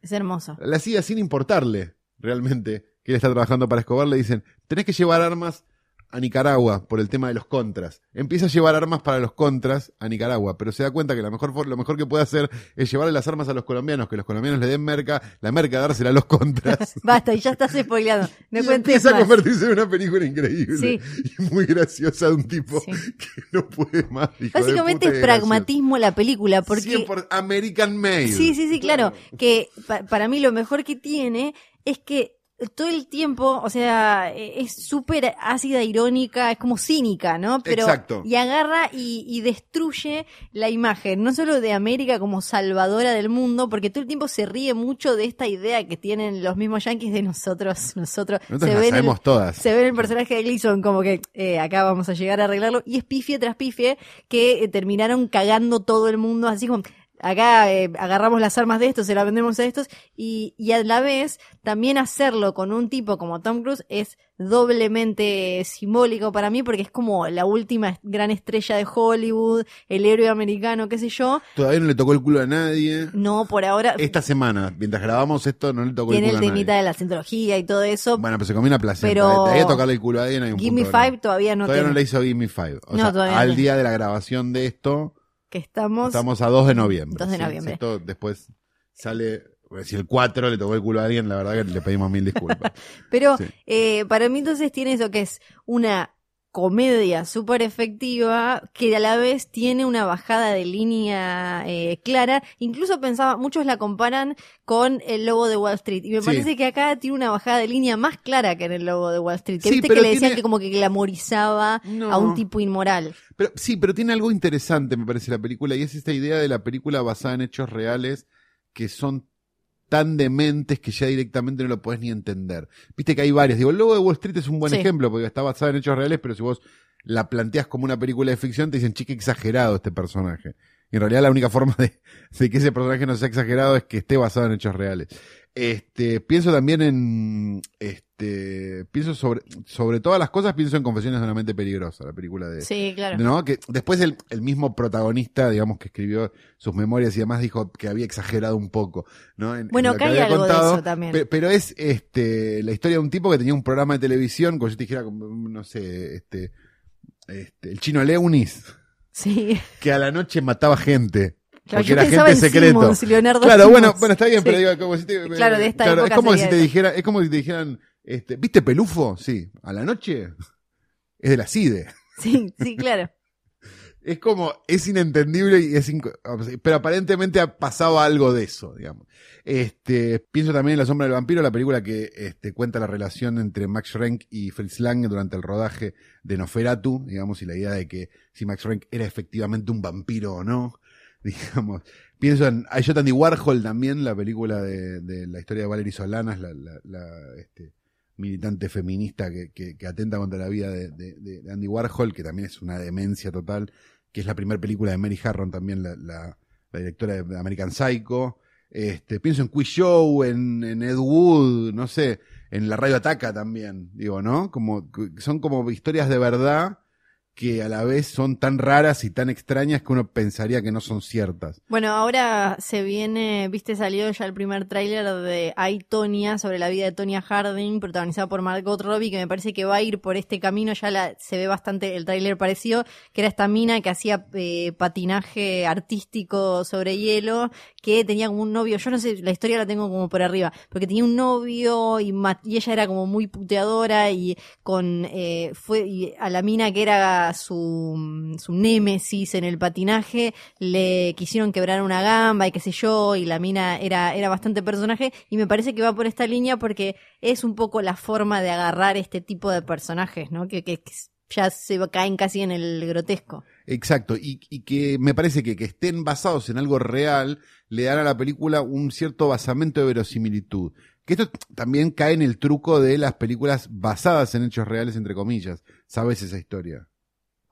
Es hermoso. La CIA, sin importarle realmente que él está trabajando para Escobar, le dicen, tenés que llevar armas a Nicaragua por el tema de los contras. Empieza a llevar armas para los contras a Nicaragua, pero se da cuenta que la mejor, for- lo mejor que puede hacer es llevarle las armas a los colombianos, que los colombianos le den merca, la merca dársela a los contras. Basta, y ya estás spoileando. No y cuentes empieza a más. convertirse en una película increíble Sí. y muy graciosa de un tipo Sí. que no puede más. Básicamente es pragmatismo la película, porque... 100% American Made. Sí, sí, sí, claro. Que pa- para mí lo mejor que tiene es que todo el tiempo, o sea, eh, es súper ácida, irónica, es como cínica, ¿no? Pero, Exacto. Y agarra y, y destruye la imagen, no solo de América como salvadora del mundo, porque todo el tiempo se ríe mucho de esta idea que tienen los mismos yankees de nosotros, nosotros. Nosotros se la ven el- sabemos todas. se ve el personaje de Gleason como que eh, acá vamos a llegar a arreglarlo y es pifie tras pifie que eh, terminaron cagando todo el mundo así como acá eh, agarramos las armas de estos se las vendemos a estos y, y a la vez también hacerlo con un tipo como Tom Cruise es doblemente simbólico para mí porque es como la última gran estrella de Hollywood el héroe americano qué sé yo Todavía no le tocó el culo a nadie. no por ahora Esta semana, mientras grabamos esto, no le tocó tiene el el culo a nadie. temita de la cientología y todo eso Bueno, pero se comió una placenta. Pero- De ahí a tocarle el culo a alguien hay un Give Me punto, ¿no? Five todavía no Todavía no tiene le hizo Give Me Five. O No, sea, todavía al no. día de la grabación de esto, que estamos estamos a 2 de noviembre. 2 de Sí, noviembre. esto después sale, si el 4 le tocó el culo a alguien, la verdad que le pedimos mil disculpas. Pero Sí. eh, para mí entonces tiene eso que es una comedia súper efectiva que a la vez tiene una bajada de línea eh, clara. Incluso pensaba, muchos la comparan con el lobo de Wall Street. Y me Sí. parece que acá tiene una bajada de línea más clara que en el lobo de Wall Street. Que Sí, viste que le decían tiene- que como que glamorizaba No. a un tipo inmoral. Pero sí, pero tiene algo interesante, me parece, la película, y es esta idea de la película basada en hechos reales que son tan dementes que ya directamente no lo podés ni entender. Viste que hay varias. Digo, el logo de Wall Street es un buen Sí. ejemplo, porque está basada en hechos reales, pero si vos la planteas como una película de ficción, te dicen, chique, exagerado este personaje. Y en realidad la única forma de, de que ese personaje no sea exagerado es que esté basado en hechos reales. Este, pienso también en, este, pienso sobre, sobre todas las cosas, pienso en Confesiones de una mente peligrosa, la película de, Sí, claro. ¿no? Que después el, el mismo protagonista, digamos, que escribió sus memorias y demás, dijo que había exagerado un poco, ¿no? En- en Bueno, acá que hay algo de eso también. pe- Pero es este la historia de un tipo que tenía un programa de televisión, como yo te dijera, no sé, este, este, el chino Leunis, Sí. que a la noche mataba gente. Claro, porque yo pensaba gente en secreto. Leonardo Claro, bueno, bueno, está bien, Sí. pero digo, como si te, Claro, de esta es época como si te dijera, es como si te dijeran, este, ¿viste Pelufo? Sí, a la noche es de la CIDE. Sí, sí, claro. Es como, es inentendible y es pero aparentemente ha pasado algo de eso, digamos. Este, pienso también en La sombra del vampiro, la película que este, cuenta la relación entre Max Schrenk y Fritz Lang durante el rodaje de Noferatu, digamos, y la idea de que si Max Schrenk era efectivamente un vampiro o no, digamos. Pienso en I Andy Warhol también, la película de, de la historia de Valerie Solanas, la, este, militante feminista que, que, que atenta contra la vida de, de, de Andy Warhol, que también es una demencia total, que es la primera película de Mary Harron, también la, la, la directora de American Psycho. Este, pienso en Quiz Show, en, en Ed Wood, no sé, en La Radio Ataca también, digo, ¿no? Como, son como historias de verdad que a la vez son tan raras y tan extrañas que uno pensaría que no son ciertas. Bueno, ahora se viene, viste, salió ya el primer tráiler de I, Tonya, sobre la vida de Tonya Harding, protagonizada por Margot Robbie, que me parece que va a ir por este camino, ya la, se ve bastante, el tráiler pareció, que era esta mina que hacía eh, patinaje artístico sobre hielo, que tenía como un novio, yo no sé, la historia la tengo como por arriba, porque tenía un novio y, y ella era como muy puteadora y con, eh, fue, y a la mina que era su, su némesis en el patinaje, le quisieron quebrar una gamba y qué sé yo, y la mina era, era bastante personaje, y me parece que va por esta línea porque es un poco la forma de agarrar este tipo de personajes, ¿no? Que, que, ya se caen casi en el grotesco. Exacto, y, y que me parece que que estén basados en algo real le dan a la película un cierto basamento de verosimilitud. Que esto también cae en el truco de las películas basadas en hechos reales, entre comillas. ¿Sabes esa historia?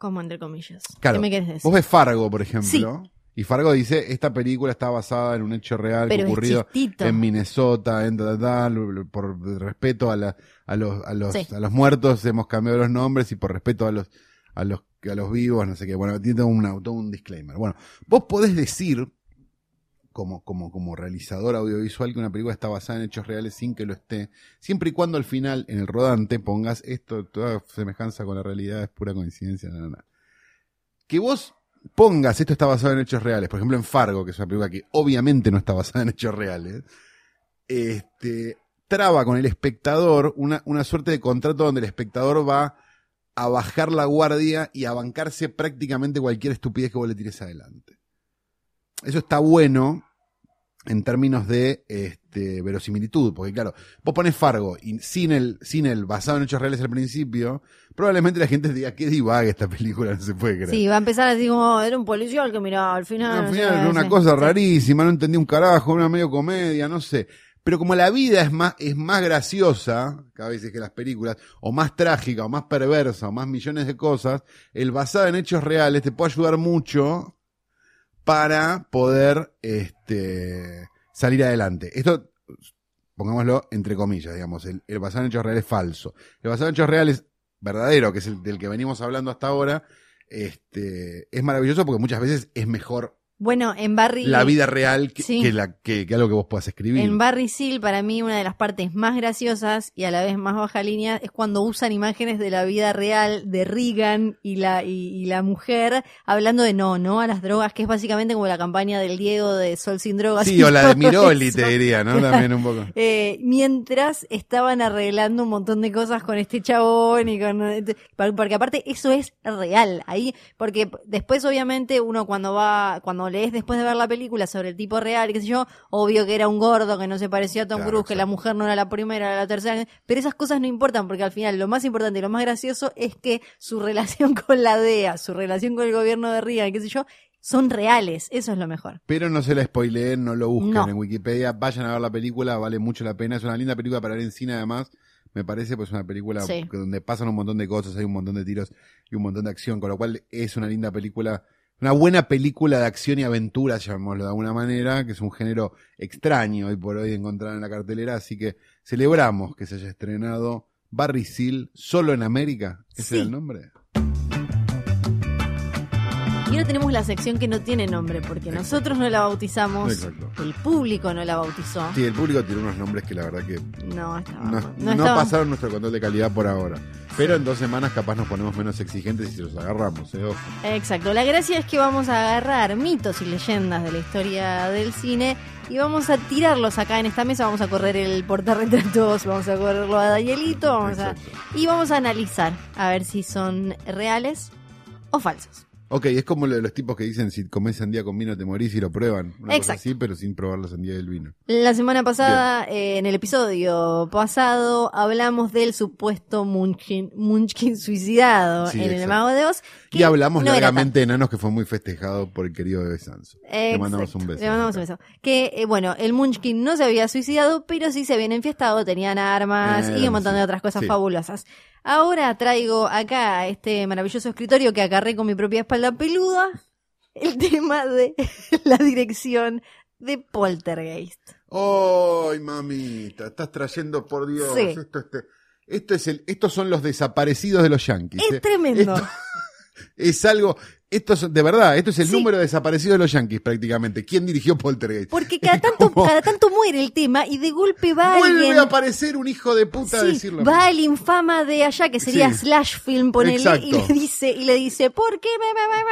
Como entre comillas. Claro. ¿Qué me querés decir? Vos ves Fargo, por ejemplo, y Fargo dice, esta película está basada en un hecho real que Pero es ocurrido en Minnesota, en tal, tal, por respeto a, la, a, los, a, los, Sí. a los muertos hemos cambiado los nombres y por respeto a los, a los, a los vivos, no sé qué. Bueno, tiene todo un disclaimer. Bueno, vos podés decir, como, como, como realizador audiovisual, que una película está basada en hechos reales sin que lo esté, siempre y cuando al final, en el rodante, pongas esto, toda semejanza con la realidad es pura coincidencia, no, no. Que vos pongas esto está basado en hechos reales, por ejemplo en Fargo, que es una película que obviamente no está basada en hechos reales, este, traba con el espectador una, una suerte de contrato donde el espectador va a bajar la guardia y a bancarse prácticamente cualquier estupidez que vos le tires adelante. Eso está bueno en términos de este, verosimilitud, porque claro, vos pones Fargo y sin el, sin el basado en hechos reales al principio, probablemente la gente diga que divaga esta película, no se puede creer. Sí, va a empezar así como, era un policial que miraba al final. Al final era una cosa rarísima, no entendí un carajo, una medio comedia, no sé. Pero como la vida es más, es más graciosa, cada vez que las películas, o más trágica, o más perversa, o más millones de cosas, el basado en hechos reales te puede ayudar mucho para poder este, salir adelante. Esto, pongámoslo entre comillas, digamos, el, el basado en hechos reales es falso. El basado en hechos reales verdadero, que es el del que venimos hablando hasta ahora, este, es maravilloso porque muchas veces es mejor Bueno, en Barry. la vida real que, Sí. que la, que, que algo que vos puedas escribir. En Barry Seal, para mí, una de las partes más graciosas y a la vez más baja línea es cuando usan imágenes de la vida real de Reagan y la, y, y la mujer hablando de no, no a las drogas, que es básicamente como la campaña del Diego de Sol sin drogas. sí, o la de Miroli, eso. te diría, ¿no? También un poco. Eh, mientras estaban arreglando un montón de cosas con este chabón y con porque aparte eso es real ahí porque después obviamente uno cuando va cuando lees después de ver la película sobre el tipo real qué sé yo obvio que era un gordo que no se parecía a Tom Claro, Cruise que la mujer no era la primera era la tercera pero esas cosas no importan porque al final lo más importante y lo más gracioso es que su relación con la DEA su relación con el gobierno de Reagan qué sé yo son reales eso es lo mejor Pero no se la spoileen, no lo busquen No. en Wikipedia. Vayan a ver la película, vale mucho la pena. Es una linda película para ver en cine, además. Me parece, pues, una película Sí. donde pasan un montón de cosas, hay un montón de tiros y un montón de acción, con lo cual es una linda película. Una buena película de acción y aventura, llamémoslo de alguna manera, que es un género extraño hoy por hoy encontrar en la cartelera, así que celebramos que se haya estrenado Barry Seal solo en América. ¿Ese Sí. era el nombre? Ahora tenemos la sección que no tiene nombre, porque nosotros no la bautizamos, Exacto. el público no la bautizó. Sí, el público tiene unos nombres que la verdad que No, estaba, no, no no estaba- pasaron nuestro control de calidad por ahora. Pero en dos semanas capaz nos ponemos menos exigentes y si los agarramos, ¿eh? Ojo. Exacto, la gracia es que vamos a agarrar mitos y leyendas de la historia del cine y vamos a tirarlos acá en esta mesa, vamos a correr el portarretratos, vamos a correrlo a Danielito, vamos a, y vamos a analizar a ver si son reales o falsos. Ok, es como lo de los tipos que dicen si comes sandía con vino te morís y lo prueban. Una cosa Exacto. así, pero sin probar la sandía del vino. La semana pasada, eh, en el episodio pasado, hablamos del supuesto Munchkin, Munchkin suicidado Sí, en El. Mago de Oz. Y hablamos no largamente de enanos que fue muy festejado por el querido Bebe Sanso. Le mandamos un beso. Le mandamos un beso. Que, eh, bueno, el Munchkin no se había suicidado, pero sí se habían enfiestado, tenían armas Eh, y un montón sí, de otras cosas sí. fabulosas. Ahora traigo acá este maravilloso escritorio que agarré con mi propia espalda peluda, el tema de la dirección de Poltergeist. ¡Ay, mamita! Estás trayendo, por Dios. Sí. Esto, este- esto es el, estos son los desaparecidos de los yankees. Es ¿eh? tremendo. Esto- Es algo, esto es, de verdad, esto es el Sí. número desaparecido de los Yankees prácticamente. ¿Quién dirigió Poltergeist? Porque cada tanto, cada tanto muere el tema y de golpe va Vuelve alguien. a aparecer un hijo de puta a decirlo. va el infama de allá, que sería Sí. Slash Film, ponele, Exacto. y le dice, y le dice, ¿por qué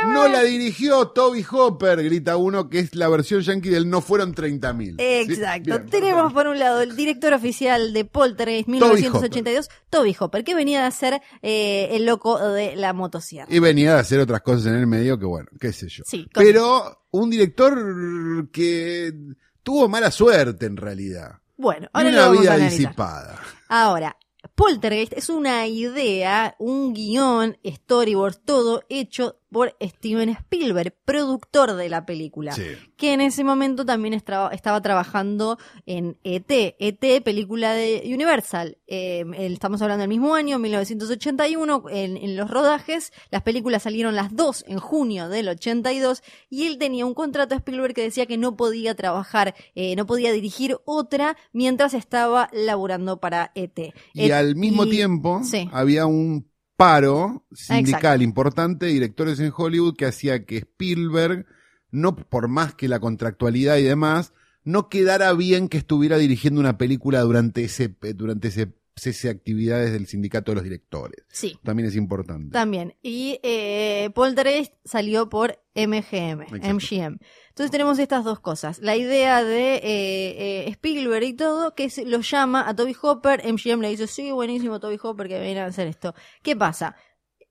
No me?" la dirigió Toby Hopper, grita uno, que es la versión yankee del No fueron 30.000. Exacto. Bien, Tenemos perfecto. por un lado el director oficial de Poltergeist Toby 1982, Toby Hopper, que venía a ser eh, el loco de la motosierra. Y venía a hacer otras cosas en el medio que bueno, qué sé yo. Sí. Pero un director que tuvo mala suerte en realidad. Bueno, Y ahora lo una vamos vida disipada. Ahora, Poltergeist es una idea, un guion, storyboard, todo hecho por Steven Spielberg, productor de la película. Sí. que en ese momento también estaba trabajando en ET, ET, película de Universal. Eh, el- estamos hablando del mismo año, 1981, en, en los rodajes. Las películas salieron las dos en junio del 82 y él tenía un contrato a Spielberg que decía que no podía trabajar, eh, no podía dirigir otra mientras estaba laborando para ET. Y Et- al mismo y- tiempo sí. había un paro sindical Exacto. importante de directores en Hollywood que hacía que Spielberg, no por más que la contractualidad y demás, no quedara bien que estuviera dirigiendo una película durante ese, durante ese cese de actividades del sindicato de los directores. Sí. También es importante. También. Y eh, Poltergeist salió por MGM, Exacto. MGM. Entonces tenemos estas dos cosas. La idea de eh, eh, Spielberg y todo, que lo llama a Toby Hopper. MGM le dice, sí, buenísimo Toby Hopper que viene a hacer esto. ¿Qué pasa?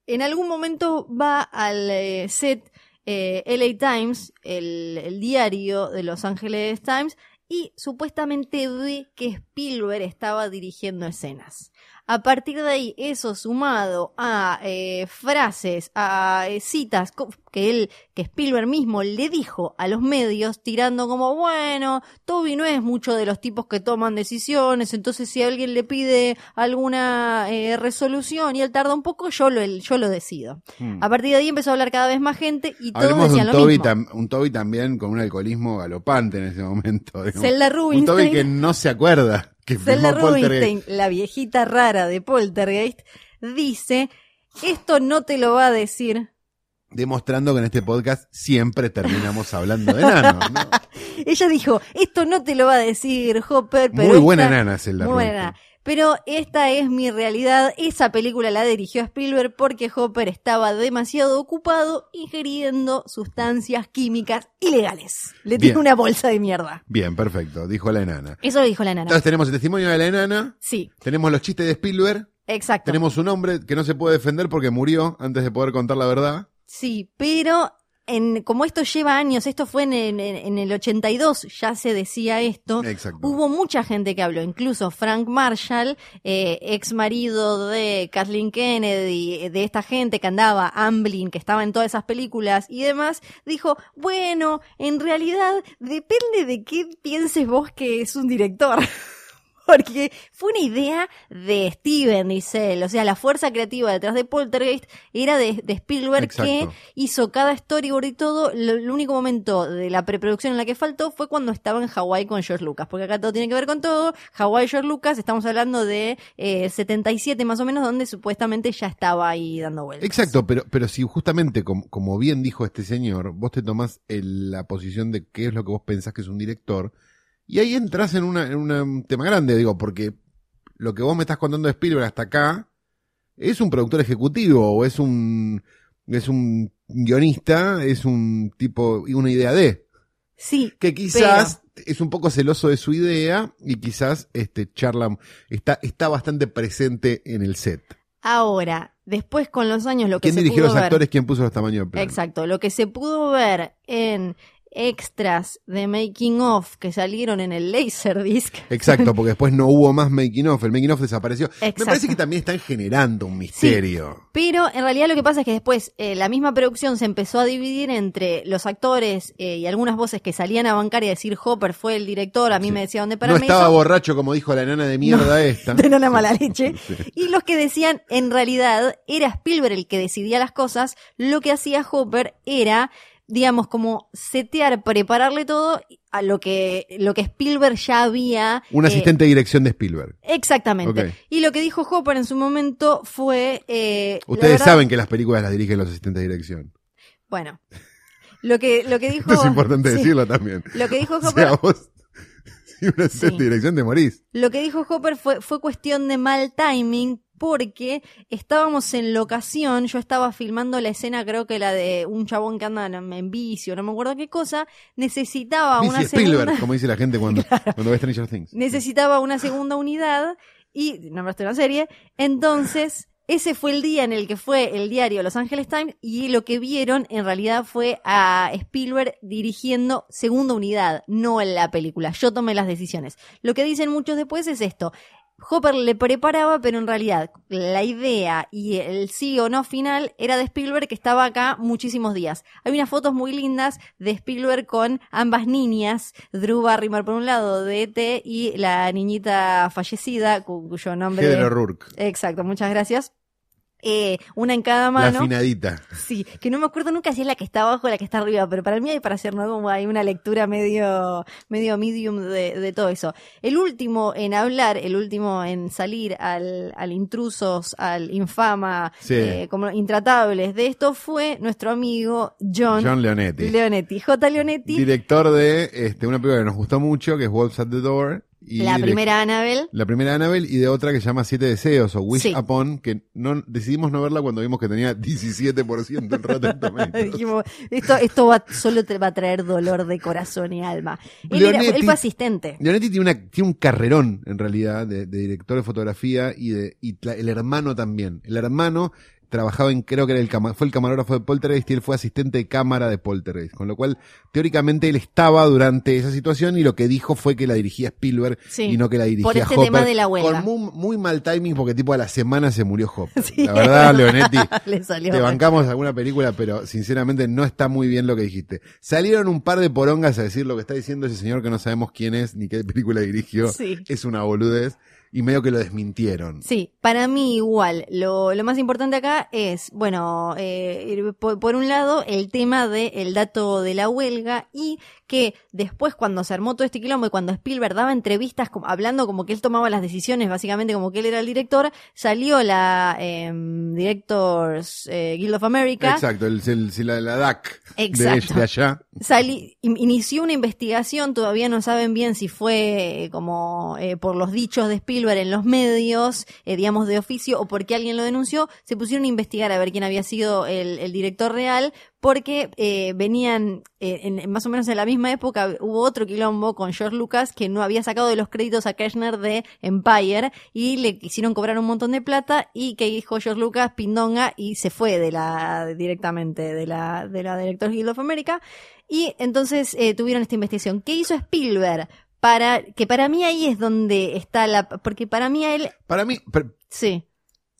En algún momento va al eh, set LA Times, el, el diario de Los Ángeles Times, y supuestamente ve que Spielberg estaba dirigiendo escenas. A partir de ahí, eso sumado a eh, frases, a eh, citas que él, que Spielberg mismo le dijo a los medios, tirando como, bueno, Toby no es mucho de los tipos que toman decisiones, entonces si alguien le pide alguna eh, resolución y él tarda un poco, yo lo, yo lo decido. Hmm. A partir de ahí empezó a hablar cada vez más gente y todos Hablemos de decían un lo Toby, mismo. un Toby también con un alcoholismo galopante en ese momento. Zelda un Toby que no se acuerda que. Rubinstein, la viejita rara de Poltergeist, dice, esto no te lo va a decir. Demostrando que en este podcast siempre terminamos hablando de enanos. ¿no? Ella dijo, esto no te lo va a decir Hopper, pero Muy buena esta- enana Zelda muy buena nana. Pero esta es mi realidad. Esa película la dirigió Spielberg porque Hopper estaba demasiado ocupado ingiriendo sustancias químicas ilegales. Le tiene una bolsa de mierda. Bien, perfecto, dijo la enana. Eso lo dijo la nana. Entonces tenemos el testimonio de la enana, Sí, tenemos los chistes de Spielberg, exacto. tenemos un hombre que no se puede defender porque murió antes de poder contar la verdad. Sí, pero en, como esto lleva años, esto fue en, en- en el 82, ya se decía esto. Exacto. Hubo mucha gente que habló, incluso Frank Marshall, eh, ex marido de Kathleen Kennedy, eh, de esta gente que andaba, Amblin, que estaba en todas esas películas y demás, dijo, bueno, en realidad depende de qué pienses vos que es un director. Porque fue una idea de Steven, dice él. O sea, la fuerza creativa detrás de Poltergeist era de, de Spielberg Exacto. que hizo cada storyboard y todo. Lo- El único momento de la preproducción en la que faltó fue cuando estaba en Hawái con George Lucas. Porque acá todo tiene que ver con todo. Hawái, George Lucas, estamos hablando de eh, 77 más o menos, donde supuestamente ya estaba ahí dando vueltas. Exacto, pero, pero si justamente, como, como bien dijo este señor, vos te tomás el- la posición de qué es lo que vos pensás que es un director, y ahí entras en, una, en una- un tema grande, digo, porque lo que vos me estás contando de Spielberg hasta acá es un productor ejecutivo, o es un, es un guionista, es un tipo, y una idea de, Sí, que quizás es un poco celoso de su idea, y quizás este charla está, está bastante presente en el set. ahora, después con los años lo que ¿Quién se dirigió pudo los ver- actores? ¿Quién puso los tamaños de plano? Exacto, lo que se pudo ver en extras de making of que salieron en el Laserdisc. Exacto, porque después no hubo más making of, el making of desapareció. Me parece que también están generando un misterio. Pero en realidad lo que pasa es que después eh, la misma producción se empezó a dividir entre los actores eh, y algunas voces que salían a bancar y a decir Hopper fue el director, a mí Sí. me decía dónde No pararme estaba eso", borracho como dijo la enana de mierda esta. de nana mala leche. Sí. Y los que decían, en realidad, era Spielberg el que decidía las cosas, lo que hacía Hopper era digamos, como setear, prepararle todo a lo que, lo que Spielberg ya había. Un eh, asistente de dirección de Spielberg. Exactamente. Y lo que dijo Hopper en su momento fue. eh, Ustedes verdad- saben que las películas las dirigen los asistentes de dirección. Bueno. Lo que, lo que dijo. Es importante sí, decirlo también. Lo que dijo O Hopper. sea, vos, si un asistente Sí. de dirección te morís. Lo que dijo Hopper fue, fue cuestión de mal timing porque estábamos en locación, yo estaba filmando la escena, creo que la de un chabón que anda en, vicio, no me acuerdo qué cosa, necesitaba Bici una Spielberg, segunda, como dice la gente cuando, cuando ve Stranger Things. necesitaba una segunda unidad y nombraste una serie, entonces ese fue el día en el que fue el diario Los Angeles Times y lo que vieron en realidad fue a Spielberg dirigiendo segunda unidad, no en la película. Yo tomé las decisiones. Lo que dicen muchos después es esto. Hopper le preparaba, pero en realidad la idea y el sí o no final era de Spielberg que estaba acá muchísimos días. Hay unas fotos muy lindas de Spielberg con ambas niñas, Drew Barrymore por un lado de ET y la niñita fallecida cu- cuyo nombre... O'Rourke. Exacto, muchas gracias. Eh, una en cada La mano. afinadita. Sí, que no me acuerdo nunca si es la que está abajo o la que está arriba, pero para mí hay para hacer, ¿no? Como hay una lectura medio, medio medium de, de todo eso. El último en hablar, el último en salir al, al intrusos, al infama, Sí. eh, como intratables de esto fue nuestro amigo John, John Leonetti. Leonetti. J. Leonetti, Director de este, una película que nos gustó mucho, que es Wolves at the Door. Y la primera Annabelle. La primera Annabelle y de otra que se llama Siete Deseos o Wish Sí. Upon, que no decidimos no verla cuando vimos que tenía 17% en Rotten Tomatoes. Dijimos, esto, esto va, solo te va a traer dolor de corazón y alma. Él, era- Leonetti- él fue asistente. Leonetti tiene, una, tiene un carrerón, en realidad, de, de director de fotografía y, de, y la- el hermano también. El hermano trabajaba en, creo que era el, fue el camarógrafo de Poltergeist y él fue asistente de cámara de Poltergeist. Con lo cual, teóricamente, él estaba durante esa situación y lo que dijo fue que la dirigía Spielberg Sí, y no que la dirigía por este Hopper. tema de la huelga. Con muy, muy mal timing porque tipo a la semana se murió Hopper. Sí, la verdad, Leonetti, Le salió te bancamos alguna película, pero sinceramente no está muy bien lo que dijiste. Salieron un par de porongas a decir lo que está diciendo ese señor que no sabemos quién es ni qué película dirigió. Sí. Es una boludez. Y medio que lo desmintieron. Sí, para mí igual. Lo, lo más importante acá es, bueno, eh, por, por un lado, el tema del dato de la huelga y que después cuando se armó todo este quilombo y cuando Spielberg daba entrevistas como- hablando como que él tomaba las decisiones, básicamente como que él era el director, salió la em, Directors eh, Guild of America. Exacto, el, el- el- la, la DAC de, Exacto. de allá. In- inició una investigación, todavía no saben bien si fue eh, como eh, por los dichos de Spielberg en los medios, eh, digamos de oficio, o porque alguien lo denunció, se pusieron a investigar a ver quién había sido el, director real, porque eh, venían eh, en, más o menos en la misma época, hubo otro quilombo con George Lucas que no había sacado de los créditos a Kirchner de Empire y le quisieron cobrar un montón de plata y que dijo George Lucas pindonga y se fue de la directamente de la de la Directors Guild of America y entonces eh, tuvieron esta investigación. ¿Qué hizo Spielberg? Para, que para mí ahí es donde está la, porque para mí a él, Para mí, sí,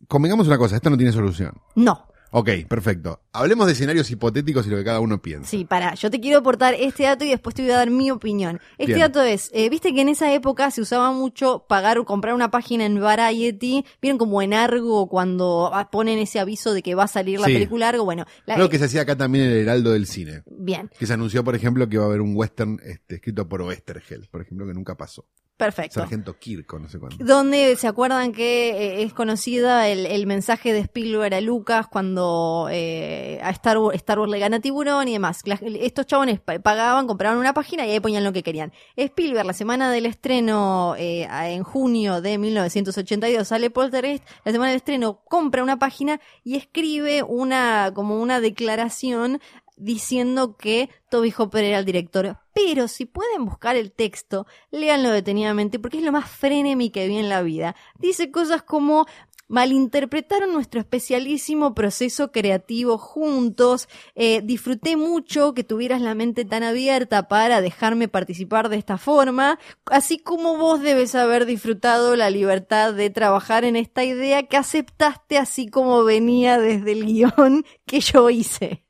convengamos una cosa, esto no tiene solución. no, Ok, perfecto. Hablemos de escenarios hipotéticos y lo que cada uno piensa. sí, para, yo te quiero aportar este dato y después te voy a dar mi opinión. Este Bien. dato es, eh, viste que en esa época se usaba mucho pagar o comprar una página en Variety, vieron como en Argo cuando ponen ese aviso de que va a salir la Sí. película Argo, bueno, la- Creo que se hacía acá también en el Heraldo del Cine. bien, Que se anunció, por ejemplo, que iba a haber un western este, escrito por Oestergel, por ejemplo, que nunca pasó. Perfecto. Sargento Kirk, o no sé cuándo. Donde se acuerdan que eh, es conocida el, el mensaje de Spielberg a Lucas cuando eh, a Star Wars, Star Wars le gana tiburón y demás. Estos chabones pa- pagaban, compraban una página y ahí ponían lo que querían. Spielberg, la semana del estreno, eh, en junio de 1982, sale Poltergeist, la semana del estreno compra una página y escribe una, como una declaración diciendo que Toby Hopper era el director. Pero si pueden buscar el texto, léanlo detenidamente porque es lo más frenemy que vi en la vida. Dice cosas como malinterpretaron nuestro especialísimo proceso creativo juntos. Eh, disfruté mucho que tuvieras la mente tan abierta para dejarme participar de esta forma, así como vos debes haber disfrutado la libertad de trabajar en esta idea que aceptaste así como venía desde el guion que yo hice.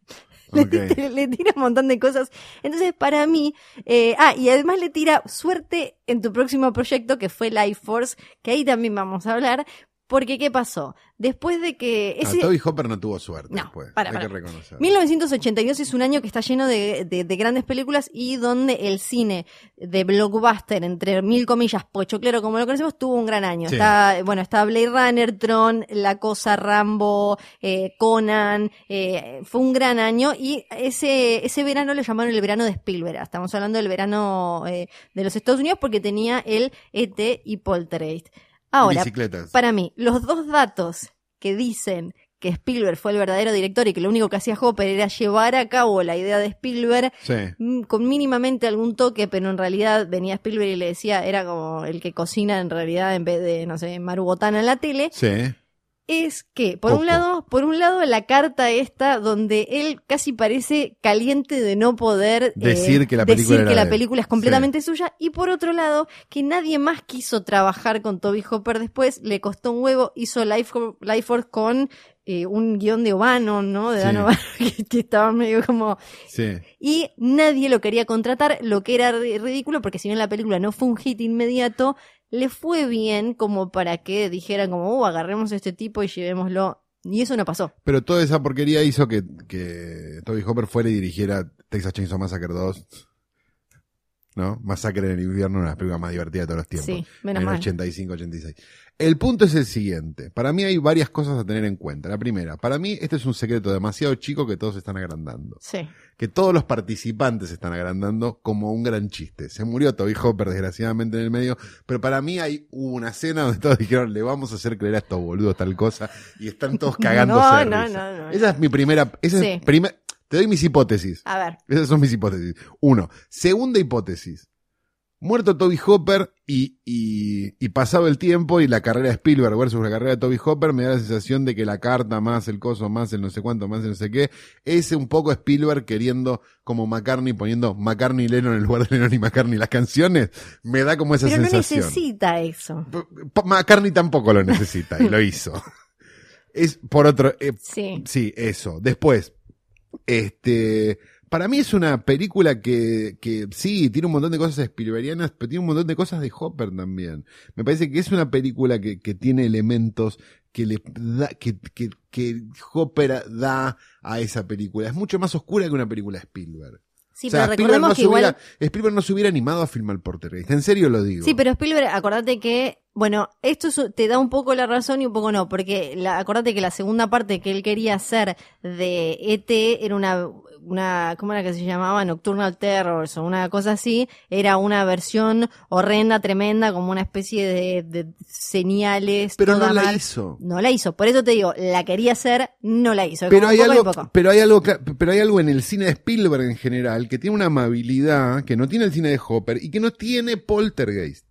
Le, le tira un montón de cosas. Entonces, para mí, eh, ah, y además le tira suerte en tu próximo proyecto, que fue Life Force, que ahí también vamos a hablar, Porque, ¿qué pasó? Después de que... Ah, Ese, Toby Hopper no tuvo suerte No, después. para, Hay que reconocer. 1982 es un año que está lleno de, de- de grandes películas y donde el cine de blockbuster, entre mil comillas, pochoclero como lo conocemos, tuvo un gran año. Sí. Está, bueno, está Blade Runner, Tron, La Cosa, Rambo, eh, Conan, eh, fue un gran año y ese, ese verano lo llamaron el verano de Spielberg. Estamos hablando del verano eh, de los Estados Unidos porque tenía el ET y Poltergeist. Ahora, Bicicletas. para mí, los dos datos que dicen que Spielberg fue el verdadero director y que lo único que hacía Hopper era llevar a cabo la idea de Spielberg Sí. mm, con mínimamente algún toque, pero en realidad venía Spielberg y le decía, era como el que cocina en realidad en vez de, no sé, Marubotana en la tele, Sí. Es que, por un lado, por un lado la carta esta donde él casi parece caliente de no poder eh, Decir que la película que la es completamente suya, y por otro lado, que nadie más quiso trabajar con Toby Hopper después, le costó un huevo, hizo Life, Life Force con eh, un guion de Obano, ¿no? De Sí. Dan que, que estaba medio como Sí. y nadie lo quería contratar, lo que era ri- ridículo, porque si bien la película no fue un hit inmediato, le fue bien como para que dijeran como, uh, agarremos a este tipo y llevémoslo. Y eso no pasó. Pero toda esa porquería hizo que, que Toby Hopper fuera y dirigiera Texas Chainsaw Massacre 2. ¿No? Masacre en el invierno, una de las películas más divertidas de todos los tiempos. Sí, menos en el mal. 85-86. El punto es el siguiente. Para mí hay varias cosas a tener en cuenta. La primera, para mí este es un secreto demasiado chico que todos están agrandando. Sí. Que todos los participantes están agrandando como un gran chiste. Se murió Toby Hopper desgraciadamente en el medio, pero para mí hay una escena donde todos dijeron, le vamos a hacer creer a estos boludos tal cosa, y están todos cagándose No, de no, risa. no, no. Esa es mi primera, esa Sí. es primer- te doy mis hipótesis. A ver. Esas son mis hipótesis. Uno. Segunda hipótesis. Muerto Toby Hopper y, y, y pasado el tiempo y la carrera de Spielberg versus la carrera de Toby Hopper, me da la sensación de que la carta más el coso más el no sé cuánto más el no sé qué, es un poco Spielberg queriendo como McCartney poniendo McCartney y Lennon en lugar de Lennon y McCartney las canciones, me da como esa Pero no sensación. necesita eso. McCartney tampoco lo necesita y lo hizo. Es por otro, eh, Sí. Sí, eso. Después, este, para mí es una película que, que sí, tiene un montón de cosas Spielbergianas, pero tiene un montón de cosas de Hopper también. Me parece que es una película que, que tiene elementos que le da, que, que, que Hopper da a esa película. Es mucho más oscura que una película de Spielberg. Sí, o sea, pero Spielberg recordemos no, que se igual. hubiera, Spielberg no se hubiera animado a filmar Portergeist. En serio lo digo. Sí, pero Spielberg, acordate que, bueno, esto es- te da un poco la razón y un poco no, porque la, acordate que la segunda parte que él quería hacer de ET era una, una, ¿cómo era que se llamaba? Nocturnal Terrors o una cosa así, era una versión horrenda, tremenda, como una especie de, de señales. Pero no la mal. hizo. No la hizo, por eso te digo, la quería hacer, no la hizo. Pero hay, algo, pero hay algo, pero hay algo en el cine de Spielberg en general que tiene una amabilidad que no tiene el cine de Hopper y que no tiene Poltergeist.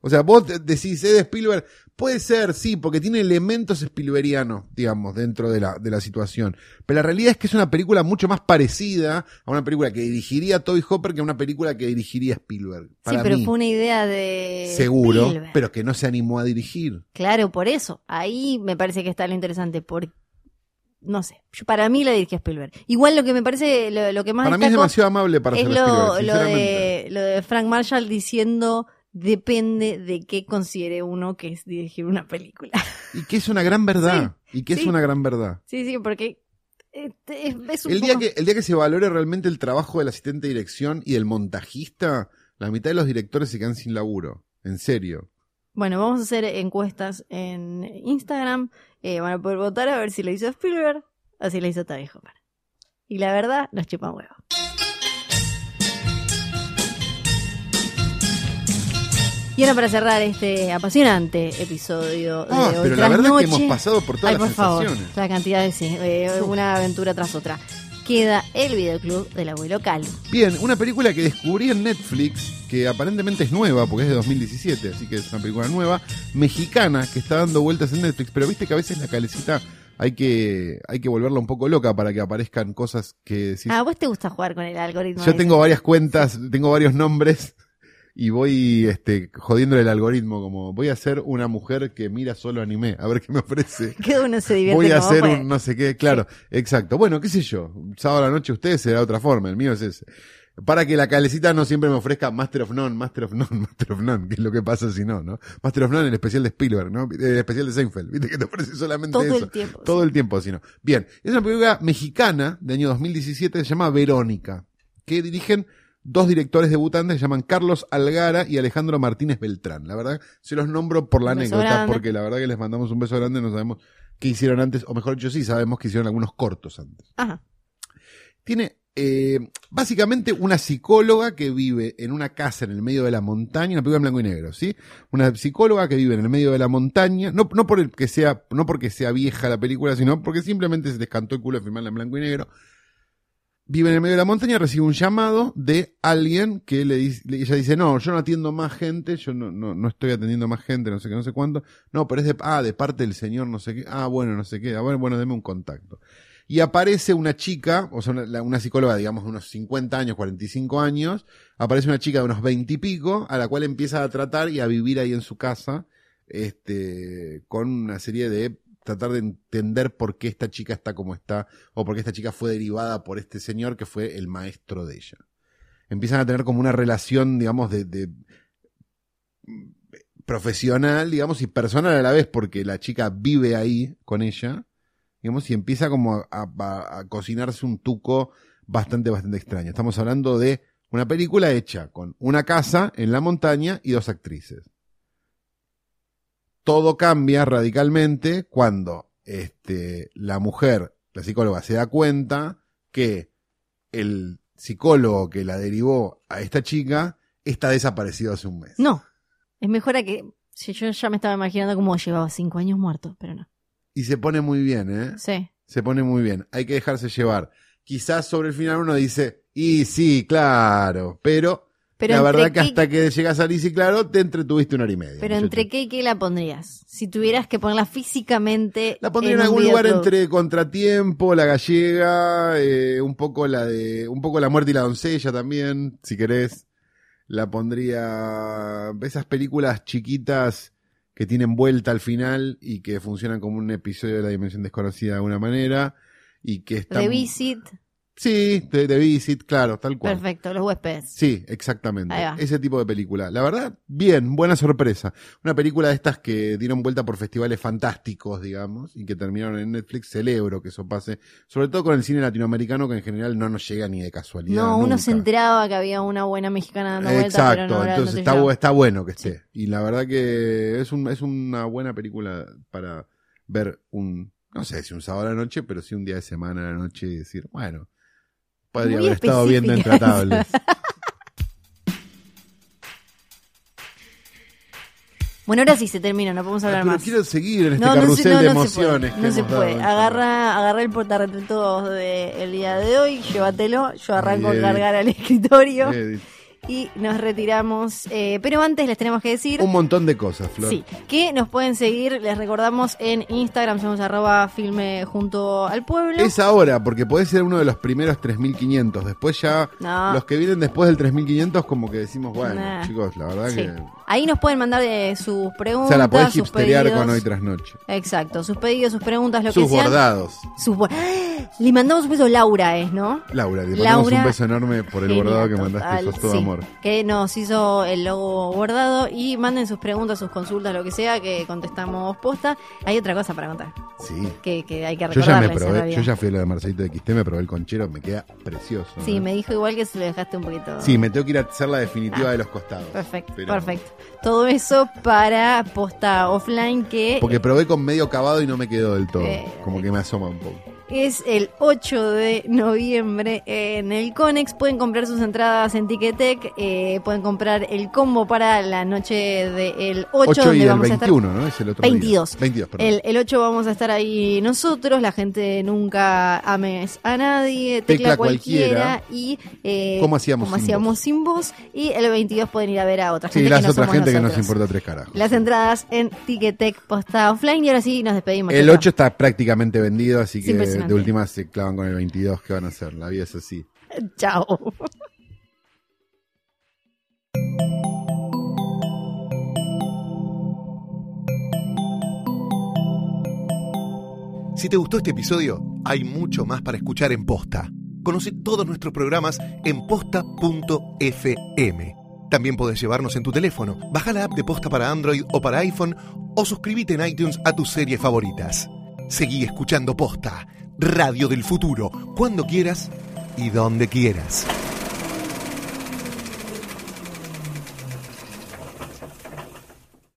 O sea, vos de- decís, ¿es de Spielberg? Puede ser, sí, porque tiene elementos Spielbergianos, digamos, dentro de la, de la situación. Pero la realidad es que es una película mucho más parecida a una película que dirigiría Toby Hopper que a una película que dirigiría Spielberg. Sí, pero mí, fue una idea de. seguro, Spielberg. pero que no se animó a dirigir. Claro, por eso. Ahí me parece que está lo interesante. Por... No sé. Yo- para mí la dirige Spielberg. Igual lo que me parece, lo, lo que más Para mí es demasiado amable para es ser lo, Spielberg, lo, sinceramente. de, lo de Frank Marshall diciendo depende de qué considere uno que es dirigir una película. Y que es una gran verdad. y que es una gran verdad. sí, sí, porque este, es, es un El día, poco- que, el día que se valore realmente el trabajo del asistente de dirección y del montajista, la mitad de los directores se quedan sin laburo. En serio. Bueno, vamos a hacer encuestas en Instagram. Eh, van a poder votar a ver si lo hizo Spielberg o si lo hizo Toby Hopper. Y la verdad, nos chupa un Y ahora para cerrar este apasionante episodio de Ah, hoy pero la verdad es que hemos pasado por todas Ay, por las favor, sensaciones. la cantidad de sí, eh, una aventura tras otra. Queda el videoclub del abuelo Calvo. Bien, una película que descubrí en Netflix, que aparentemente es nueva, porque es de 2017, así que es una película nueva, mexicana, que está dando vueltas en Netflix, pero viste que a veces la calecita hay que, hay que volverla un poco loca para que aparezcan cosas que... si- Ah, ¿a vos te gusta jugar con el algoritmo? Yo tengo varias cuentas, tengo varios nombres y voy este jodiéndole el algoritmo como voy a ser una mujer que mira solo anime, a ver qué me ofrece. Cada uno se divierte Voy a hacer puede. un no sé qué, claro, exacto. Bueno, qué sé yo, sábado a la noche ustedes será otra forma, el mío es ese. Para que la calecita no siempre me ofrezca Master of None, Master of None, Master of None, que es lo que pasa si no, ¿no? Master of None, el especial de Spielberg, ¿no? El especial de Seinfeld, ¿viste? Que te ofrece solamente Todo eso. el tiempo, Todo sí. el tiempo, si no. Bien, es una película mexicana de año 2017, se llama Verónica, que dirigen dos directores debutantes, se llaman Carlos Algara y Alejandro Martínez Beltrán. La verdad, se los nombro por la anécdota, grande. porque la verdad que les mandamos un beso grande, no sabemos qué hicieron antes, o mejor dicho, sí, sabemos que hicieron algunos cortos antes Ajá. tiene eh, básicamente una psicóloga que vive en una casa en el medio de la montaña, una película en blanco y negro, ¿sí? Una psicóloga que vive en el medio de la montaña, no, no por el que sea, no porque sea vieja la película, sino porque simplemente se les cantó el culo de filmarla en blanco y negro. Vive en el medio de la montaña, recibe un llamado de alguien que le dice, ella dice, no, yo no atiendo más gente, yo no, no, no estoy atendiendo más gente, no sé qué, no sé cuánto. No, pero es de, ah, de parte del señor, no sé qué. Ah, bueno, no sé qué. Ah, bueno, bueno, deme un contacto y aparece una chica, o sea, una, una psicóloga, digamos, de unos 50 años, 45 años, aparece una chica de unos 20 y pico, a la cual empieza a tratar y a vivir ahí en su casa, este, con una serie de tratar de entender por qué esta chica está como está, o por qué esta chica fue derivada por este señor que fue el maestro de ella. Empiezan a tener como una relación, digamos, de, de profesional, digamos, y personal a la vez, porque la chica vive ahí con ella, digamos, y empieza como a cocinarse un tuco bastante, bastante extraño. Estamos hablando de una película hecha con una casa en la montaña y dos actrices. Todo cambia radicalmente cuando este, la mujer, la psicóloga, se da cuenta que el psicólogo que la derivó a esta chica está desaparecido hace un mes. No. Es mejor a que. Si yo ya me estaba imaginando cómo llevaba cinco años muerto, pero no. Y se pone muy bien, ¿eh? Sí. Se pone muy bien. Hay que dejarse llevar. Quizás sobre el final uno dice, y sí, claro, pero, Pero la verdad que hasta que llegas a Liz claro, te entretuviste una hora y media. Pero muchacho. entre qué y qué la pondrías? Si tuvieras que ponerla físicamente. La pondría en, algún lugar entre Contratiempo, La Gallega, eh, un poco la de, un poco La Muerte y la Doncella también, si querés. La pondría, esas películas chiquitas que tienen vuelta al final y que funcionan como un episodio de la Dimensión Desconocida de alguna manera y que están... The Visit. Sí, de, de Visit, claro, tal cual. Perfecto, los huéspedes. Sí, exactamente. Ese tipo de película. La verdad, bien, buena sorpresa. Una película de estas que dieron vuelta por festivales fantásticos, digamos, y que terminaron en Netflix. Celebro que eso pase. Sobre todo con el cine latinoamericano, que en general no nos llega ni de casualidad. No, uno se enteraba que había una buena mexicana dando vuelta, Exacto, pero no, entonces está, llegaba. está bueno que esté. Y la verdad que es, un, es una buena película para ver un, no sé si un sábado a la noche, pero sí un día de semana a la noche y decir, bueno, podría Muy haber estado viendo Intratables. Bueno, ahora sí se termina, no podemos Ah, hablar pero más. quiero seguir en este no, no carrusel se, no, de no emociones. se que puede. No se hemos dado puede. en Agarra, agarra el portarretratos del día de hoy, llévatelo. Yo arranco a cargar al escritorio Eh, y nos retiramos. Eh, pero antes les tenemos que decir. un montón de cosas, Flor. Sí, que nos pueden seguir, les recordamos en Instagram, somos arroba filme junto al pueblo. Es ahora, porque puede ser uno de los primeros 3500. Después ya, No. los que vienen después del 3500, como que decimos, bueno, Nah. chicos, la verdad Sí. que. Ahí nos pueden mandar eh, sus O preguntas, sea, la podés hipsterear pedidos. con hoy tras noche. Exacto, sus pedidos, sus preguntas, lo Sus que sean. bordados. Sus bo- Le mandamos un beso a Laura, ¿es, no? Laura, le mandamos Laura, un beso enorme por el Genia bordado que total, mandaste, sos todo sí, amor. Que nos hizo el logo bordado y manden sus preguntas, sus consultas, lo que sea, que contestamos posta. Hay otra cosa para contar, Sí. que, que hay que Yo ya me probé, yo ya fui a lo de Marcelito de XT, me probé el conchero, me queda precioso. Sí, ¿eh? me dijo igual que se lo dejaste un poquito. Sí, me tengo que ir a hacer la definitiva Ah. de los costados. Perfecto, Pero- perfecto. Todo eso para posta offline que Porque probé con medio cavado y no me quedó del todo. Eh, como que me asoma un poco. Es el 8 de noviembre en el Conex. Pueden comprar sus entradas en Ticketek. eh, pueden comprar el combo para la noche del 8, 8 donde y el vamos a 21, ¿no? Es el otro 22. día. 22, perdón. El, el 8 vamos a estar ahí nosotros, la gente nunca ames a nadie, tecla, Tecla cualquiera, y eh, ¿Cómo hacíamos cómo sin hacíamos sin voz. Y el 22 pueden ir a ver a otra sí, gente la que no otra somos gente que nos nosotros. importa tres carajos. Las entradas en Ticketek posta offline y ahora sí nos despedimos. El Cheto. 8 está prácticamente vendido, así que impresionante. de última se clavan con el 22. ¿Qué van a hacer? La vida es así. Chao. Si te gustó este episodio, hay mucho más para escuchar en posta. Conoce todos nuestros programas en posta.fm. También podés llevarnos en tu teléfono. Baja la app de Posta para Android o para iPhone o suscríbete en iTunes a tus series favoritas. Seguí escuchando Posta, Radio del Futuro, cuando quieras y donde quieras.